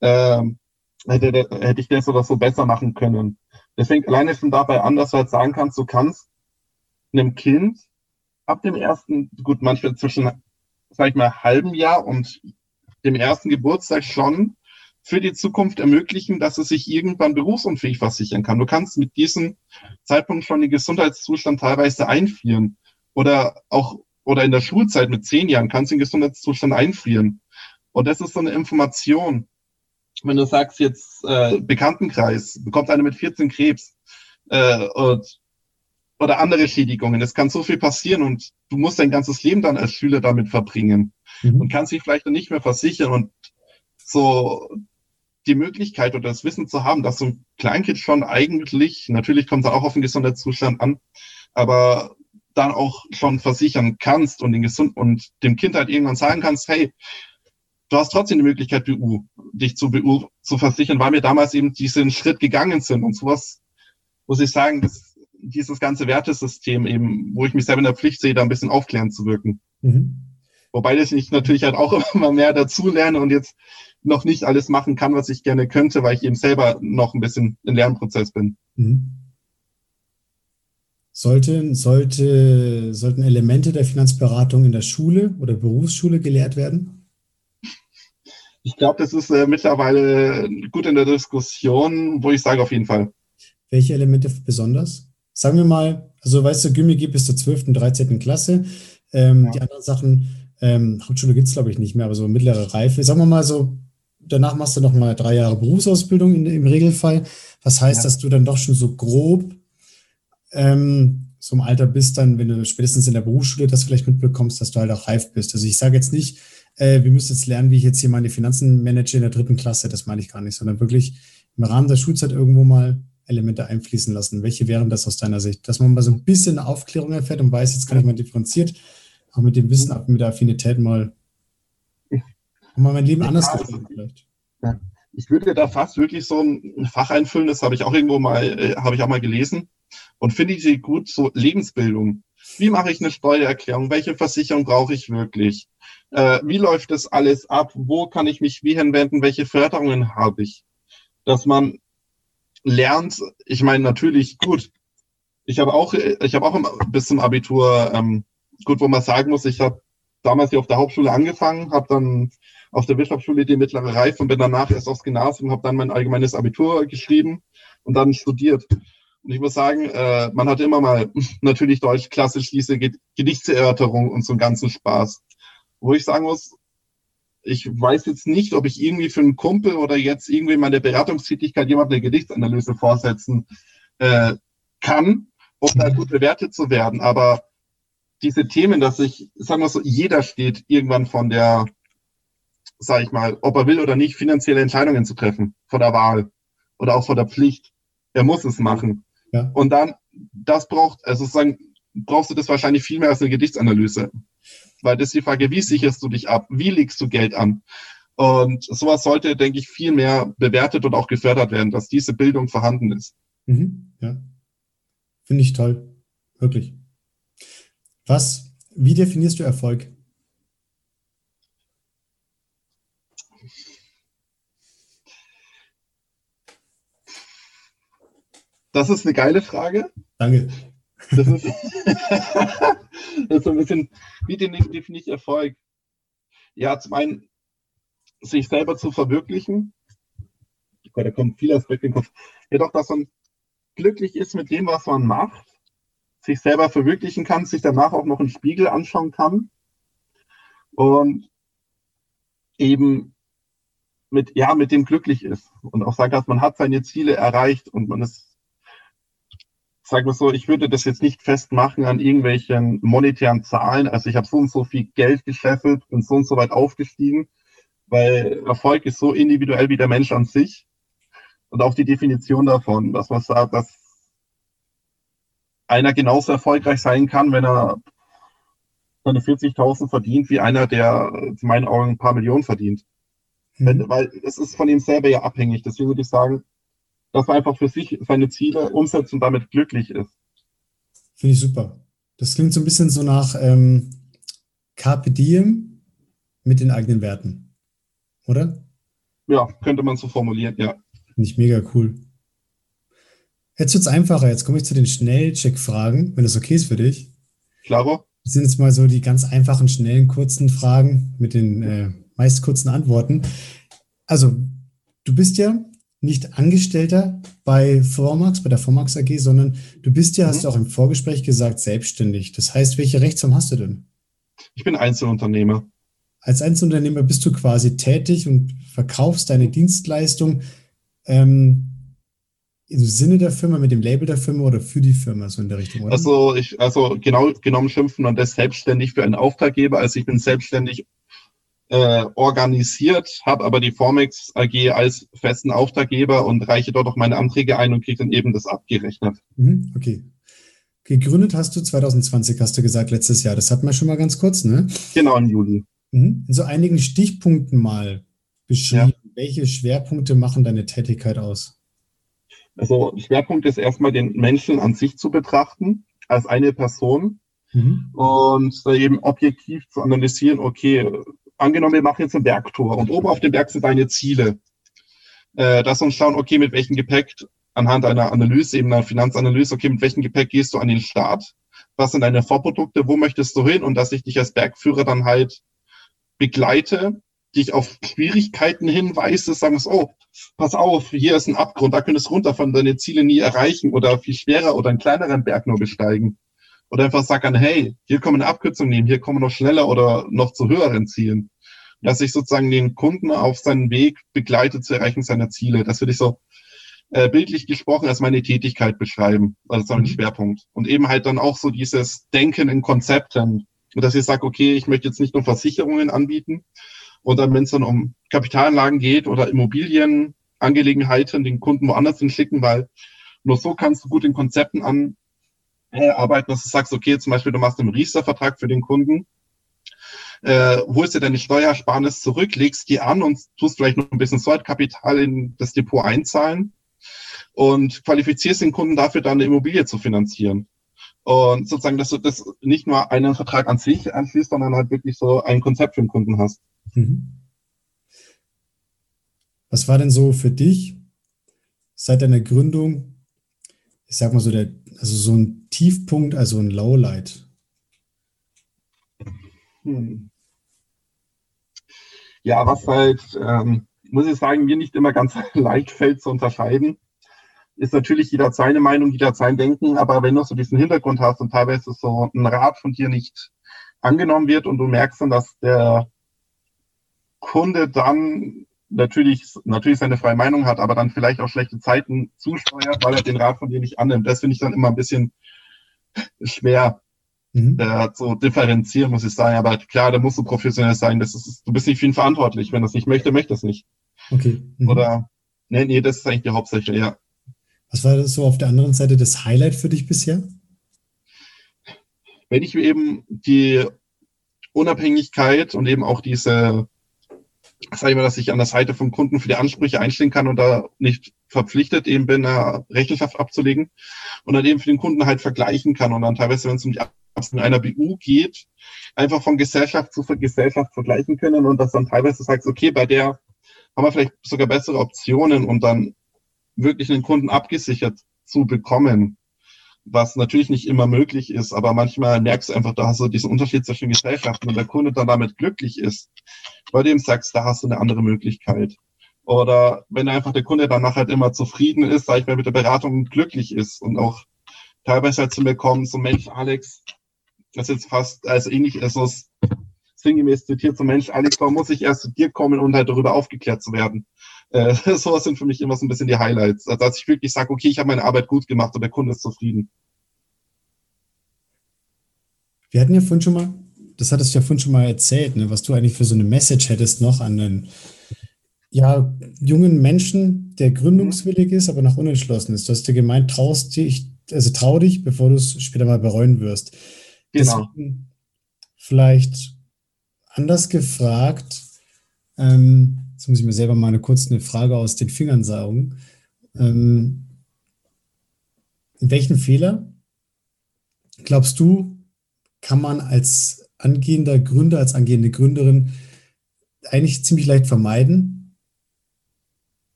äh, hätte, hätte ich das oder so besser machen können. Das fängt alleine schon dabei an, dass du halt sagen kannst, du kannst einem Kind ab dem ersten, gut, manchmal zwischen, sag ich mal, halben Jahr und dem ersten Geburtstag schon für die Zukunft ermöglichen, dass es sich irgendwann berufsunfähig versichern kann. Du kannst mit diesem Zeitpunkt schon den Gesundheitszustand teilweise einfrieren oder auch oder in der Schulzeit mit zehn Jahren kannst du den Gesundheitszustand einfrieren. Und das ist so eine Information. Wenn du sagst jetzt äh, Bekanntenkreis, bekommt einer mit 14 Krebs äh, und oder andere Schädigungen. Es kann so viel passieren und du musst dein ganzes Leben dann als Schüler damit verbringen mhm. und kannst dich vielleicht dann nicht mehr versichern und so die Möglichkeit oder das Wissen zu haben, dass so ein Kleinkind schon eigentlich, natürlich kommt es auch auf den Gesundheitszustand an, aber dann auch schon versichern kannst und den gesund und dem Kind halt irgendwann sagen kannst, hey, du hast trotzdem die Möglichkeit, BU, dich zu BU zu versichern, weil wir damals eben diesen Schritt gegangen sind und sowas, muss ich sagen, das dieses ganze Wertesystem eben, wo ich mich selber in der Pflicht sehe, da ein bisschen aufklärend zu wirken. Mhm. Wobei das ich natürlich halt auch immer mehr dazu lerne und jetzt noch nicht alles machen kann, was ich gerne könnte, weil ich eben selber noch ein bisschen im Lernprozess bin. Mhm. Sollte, sollte, sollten Elemente der Finanzberatung in der Schule oder Berufsschule gelehrt werden? Ich glaube, das ist äh, mittlerweile gut in der Diskussion, wo ich sage auf jeden Fall. Welche Elemente besonders? Sagen wir mal, also weißt du, Gimmi gibt bis zur 12., 13. Klasse. Ähm, ja. Die anderen Sachen, ähm, Hauptschule gibt es, glaube ich, nicht mehr, aber so mittlere Reife. Sagen wir mal so, danach machst du noch mal drei Jahre Berufsausbildung in, im Regelfall. Was heißt, ja. dass du dann doch schon so grob ähm, so im Alter bist, dann, wenn du spätestens in der Berufsschule das vielleicht mitbekommst, dass du halt auch reif bist. Also ich sage jetzt nicht, äh, wir müssen jetzt lernen, wie ich jetzt hier meine Finanzen manage in der dritten Klasse, das meine ich gar nicht, sondern wirklich im Rahmen der Schulzeit irgendwo mal Elemente einfließen lassen? Welche wären das aus deiner Sicht? Dass man mal so ein bisschen Aufklärung erfährt und weiß, jetzt kann ich mal differenziert, auch mit dem Wissen, mit der Affinität mal, mal mein Leben anders gestalten vielleicht. Ich würde da fast wirklich so ein Fach einfüllen, das habe ich auch irgendwo mal, äh, habe ich auch mal gelesen. Und finde ich sie gut, so Lebensbildung. Wie mache ich eine Steuererklärung? Welche Versicherung brauche ich wirklich? Äh, wie läuft das alles ab? Wo kann ich mich wie hinwenden? Welche Förderungen habe ich? Dass man lernt, ich meine natürlich gut. Ich habe auch, ich habe auch bis zum Abitur, ähm, gut, wo man sagen muss, ich habe damals hier auf der Hauptschule angefangen, habe dann auf der Wirtschaftsschule die mittlere Reife und bin danach erst aufs Gymnasium, habe dann mein allgemeines Abitur geschrieben und dann studiert. Und ich muss sagen, äh, man hat immer mal natürlich Deutsch klassisch diese Gedichtserörterung und so einen ganzen Spaß. Wo ich sagen muss, ich weiß jetzt nicht, ob ich irgendwie für einen Kumpel oder jetzt irgendwie meine Beratungstätigkeit jemand eine Gedichtsanalyse vorsetzen äh, kann, um da gut bewertet zu werden. Aber diese Themen, dass ich, sagen wir so, jeder steht irgendwann von der, sag ich mal, ob er will oder nicht, finanzielle Entscheidungen zu treffen, vor der Wahl oder auch vor der Pflicht. Er muss es machen. Ja. Und dann, das braucht, also sozusagen, brauchst du das wahrscheinlich viel mehr als eine Gedichtsanalyse. Weil das ist die Frage, wie sicherst du dich ab? Wie legst du Geld an? Und sowas sollte, denke ich, viel mehr bewertet und auch gefördert werden, dass diese Bildung vorhanden ist. Mhm, ja. Finde ich toll. Wirklich. Was, wie definierst du Erfolg? Das ist eine geile Frage. Danke. Das ist, das ist ein bisschen, wie definiere ich Erfolg? Ja, zum einen, sich selber zu verwirklichen. Da kommt viel Aspekte in den Kopf. Ja, doch, dass man glücklich ist mit dem, was man macht sich selber verwirklichen kann, sich danach auch noch einen Spiegel anschauen kann und eben mit, ja, mit dem glücklich ist und auch sagen kann, man hat seine Ziele erreicht und man ist, sagen wir so, ich würde das jetzt nicht festmachen an irgendwelchen monetären Zahlen. Also ich habe so und so viel Geld gescheffelt, bin so und so weit aufgestiegen, weil Erfolg ist so individuell wie der Mensch an sich und auch die Definition davon, dass man sagt, dass einer genauso erfolgreich sein kann, wenn er seine 40.000 verdient, wie einer, der in meinen Augen ein paar Millionen verdient. Mhm. Wenn, weil es ist von ihm selber ja abhängig. Deswegen würde ich sagen, dass er einfach für sich seine Ziele umsetzt und damit glücklich ist. Finde ich super. Das klingt so ein bisschen so nach ähm, Carpe Diem mit den eigenen Werten, oder? Ja, könnte man so formulieren, ja. Finde ich mega cool. Jetzt wird es einfacher. Jetzt komme ich zu den Schnellcheck-Fragen, wenn das okay ist für dich. Klaro. Das sind jetzt mal so die ganz einfachen, schnellen, kurzen Fragen mit den äh, meist kurzen Antworten. Also, du bist ja nicht Angestellter bei Formax, bei der Formax AG, sondern du bist ja, mhm. hast du auch im Vorgespräch gesagt, selbstständig. Das heißt, welche Rechtsform hast du denn? Ich bin Einzelunternehmer. Als Einzelunternehmer bist du quasi tätig und verkaufst deine Dienstleistung ähm, im Sinne der Firma, mit dem Label der Firma oder für die Firma, so in der Richtung, oder? Also, ich, also genau genommen schimpfen und das selbstständig für einen Auftraggeber. Also ich bin selbstständig äh, organisiert, habe aber die Formex AG als festen Auftraggeber und reiche dort auch meine Anträge ein und kriege dann eben das abgerechnet. Mhm, okay. Gegründet hast du 2020, hast du gesagt, letztes Jahr. Das hatten wir schon mal ganz kurz, ne? Genau, im Juli. Mhm. In so einigen Stichpunkten mal beschrieben, ja. welche Schwerpunkte machen deine Tätigkeit aus? Also Schwerpunkt ist erstmal den Menschen an sich zu betrachten, als eine Person mhm. und eben objektiv zu analysieren, okay, angenommen, wir machen jetzt ein Bergtor und oben auf dem Berg sind deine Ziele. Äh, dass wir uns schauen, okay, mit welchem Gepäck anhand einer Analyse, eben einer Finanzanalyse, okay, mit welchem Gepäck gehst du an den Start? Was sind deine Vorprodukte? Wo möchtest du hin? Und dass ich dich als Bergführer dann halt begleite dich auf Schwierigkeiten hinweist, sagen es, oh, pass auf, hier ist ein Abgrund, da könntest du runterfahren, deine Ziele nie erreichen oder viel schwerer oder einen kleineren Berg nur besteigen. Oder einfach sagen, hey, hier man eine Abkürzung nehmen, hier kommen wir noch schneller oder noch zu höheren Zielen. Dass ich sozusagen den Kunden auf seinen Weg begleite zu erreichen seiner Ziele. Das würde ich so äh, bildlich gesprochen als meine Tätigkeit beschreiben. Also das ist mein mhm. Schwerpunkt. Und eben halt dann auch so dieses Denken in Konzepten. Und dass ich sage, okay, ich möchte jetzt nicht nur Versicherungen anbieten, und dann, wenn es dann um Kapitalanlagen geht oder Immobilienangelegenheiten, den Kunden woanders hinschicken, weil nur so kannst du gut in Konzepten an äh, arbeiten, dass du sagst, okay, zum Beispiel du machst einen Riester-Vertrag für den Kunden, äh, holst dir deine Steuersparnis zurück, legst die an und tust vielleicht noch ein bisschen Soldkapital in das Depot einzahlen. und qualifizierst den Kunden dafür, dann eine Immobilie zu finanzieren. Und sozusagen, dass du das nicht nur einen Vertrag an sich anschließt, sondern halt wirklich so ein Konzept für den Kunden hast. Mhm. Was war denn so für dich seit deiner Gründung, ich sag mal so, der, also so ein Tiefpunkt, also ein Lowlight? Hm. Ja, was halt, ähm, muss ich sagen, mir nicht immer ganz leicht fällt zu unterscheiden, ist natürlich jeder seine Meinung, jeder sein Denken, aber wenn du so diesen Hintergrund hast und teilweise so ein Rat von dir nicht angenommen wird und du merkst dann, dass der Kunde dann natürlich, natürlich seine freie Meinung hat, aber dann vielleicht auch schlechte Zeiten zusteuert, weil er den Rat von dir nicht annimmt. Das finde ich dann immer ein bisschen schwer mhm. äh, zu differenzieren, muss ich sagen. Aber klar, da musst du professionell sein. Das ist, du bist nicht für ihn verantwortlich. Wenn er es nicht möchte, möchte es nicht. Okay. Mhm. Oder, nee, nee, das ist eigentlich die Hauptsache, ja. Was war das so auf der anderen Seite das Highlight für dich bisher? Wenn ich eben die Unabhängigkeit und eben auch diese sage ich mal, dass ich an der Seite vom Kunden für die Ansprüche einstehen kann und da nicht verpflichtet eben bin, eine Rechenschaft abzulegen und dann eben für den Kunden halt vergleichen kann und dann teilweise, wenn es um die Absatz einer BU geht, einfach von Gesellschaft zu Gesellschaft vergleichen können und dass dann teilweise sagst, okay, bei der haben wir vielleicht sogar bessere Optionen, um dann wirklich einen Kunden abgesichert zu bekommen was natürlich nicht immer möglich ist, aber manchmal merkst du einfach, da hast du diesen Unterschied zwischen Gesellschaften und der Kunde dann damit glücklich ist, bei dem sagst, da hast du eine andere Möglichkeit. Oder wenn einfach der Kunde danach halt immer zufrieden ist, sag ich mal, mit der Beratung glücklich ist und auch teilweise halt zu mir kommt, so Mensch, Alex, das ist jetzt fast als ähnlich es sinngemäß zitiert, so Mensch, Alex, warum muss ich erst zu dir kommen, um halt darüber aufgeklärt zu werden? Äh, sowas sind für mich immer so ein bisschen die Highlights. Also, dass ich wirklich sage, okay, ich habe meine Arbeit gut gemacht und der Kunde ist zufrieden. Wir hatten ja vorhin schon mal, das hattest du ja vorhin schon mal erzählt, ne, was du eigentlich für so eine Message hättest noch an einen ja, jungen Menschen, der gründungswillig ist, aber noch unentschlossen ist. Du hast dir gemeint, traust dich, also trau dich, bevor du es später mal bereuen wirst. Genau. Deswegen vielleicht anders gefragt, ähm, Jetzt muss ich mir selber mal eine kurz eine Frage aus den Fingern saugen. Ähm, welchen Fehler glaubst du, kann man als angehender Gründer, als angehende Gründerin eigentlich ziemlich leicht vermeiden?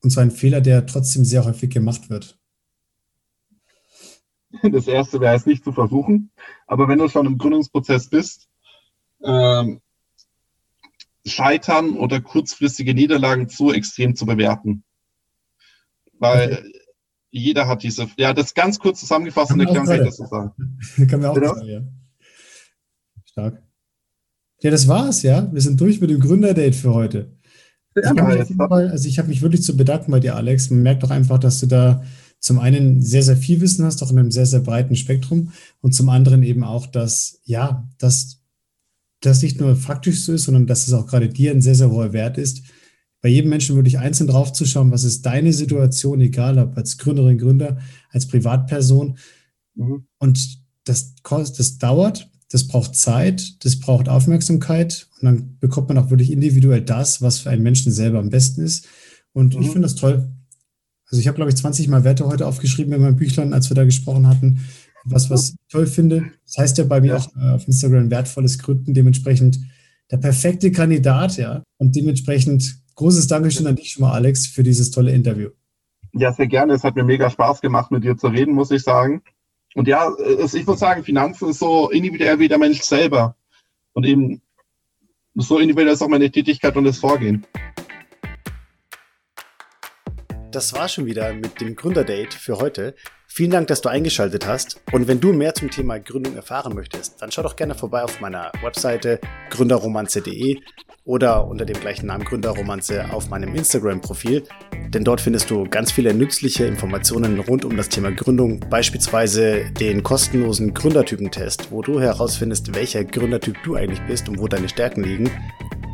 Und zwar ein Fehler, der trotzdem sehr häufig gemacht wird. Das erste wäre es nicht zu versuchen. Aber wenn du schon im Gründungsprozess bist, ähm, Scheitern oder kurzfristige Niederlagen zu extrem zu bewerten. Weil okay. jeder hat diese, ja, das ganz kurz zusammengefasst und erklären kann ich das so sagen. Kann mir auch genau. sagen, ja. Stark. Ja, das war's, ja. Wir sind durch mit dem Gründerdate für heute. Ja, ich Fall, also ich habe mich wirklich zu bedanken bei dir, Alex. Man merkt doch einfach, dass du da zum einen sehr, sehr viel Wissen hast, auch in einem sehr, sehr breiten Spektrum und zum anderen eben auch, dass, ja, dass das nicht nur faktisch so ist, sondern dass es auch gerade dir ein sehr, sehr hoher Wert ist, bei jedem Menschen wirklich einzeln draufzuschauen, was ist deine Situation, egal ob als Gründerin, Gründer, als Privatperson. Mhm. Und das, das dauert, das braucht Zeit, das braucht Aufmerksamkeit und dann bekommt man auch wirklich individuell das, was für einen Menschen selber am besten ist. Und mhm. ich finde das toll. Also ich habe, glaube ich, 20 Mal Werte heute aufgeschrieben in meinem Büchlein, als wir da gesprochen hatten was, was ich toll finde. Das heißt ja bei mir auch äh, auf Instagram wertvolles Gründen, dementsprechend der perfekte Kandidat, ja. Und dementsprechend großes Dankeschön an dich schon mal, Alex, für dieses tolle Interview. Ja, sehr gerne. Es hat mir mega Spaß gemacht, mit dir zu reden, muss ich sagen. Und ja, ich muss sagen, Finanzen ist so individuell wie der Mensch selber. Und eben so individuell ist auch meine Tätigkeit und das Vorgehen. Das war schon wieder mit dem Gründerdate für heute. Vielen Dank, dass du eingeschaltet hast. Und wenn du mehr zum Thema Gründung erfahren möchtest, dann schau doch gerne vorbei auf meiner Webseite gründerromanze.de oder unter dem gleichen Namen Gründerromanze auf meinem Instagram-Profil. Denn dort findest du ganz viele nützliche Informationen rund um das Thema Gründung, beispielsweise den kostenlosen Gründertypentest, wo du herausfindest, welcher Gründertyp du eigentlich bist und wo deine Stärken liegen.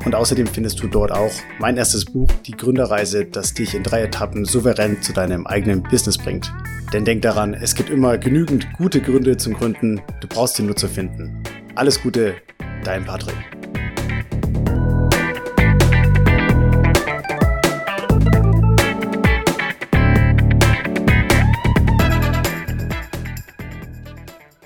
Und außerdem findest du dort auch mein erstes Buch, Die Gründerreise, das dich in drei Etappen souverän zu deinem eigenen Business bringt. Denn denk daran, es gibt immer genügend gute Gründe zum Gründen, du brauchst sie nur zu finden. Alles Gute, dein Patrick.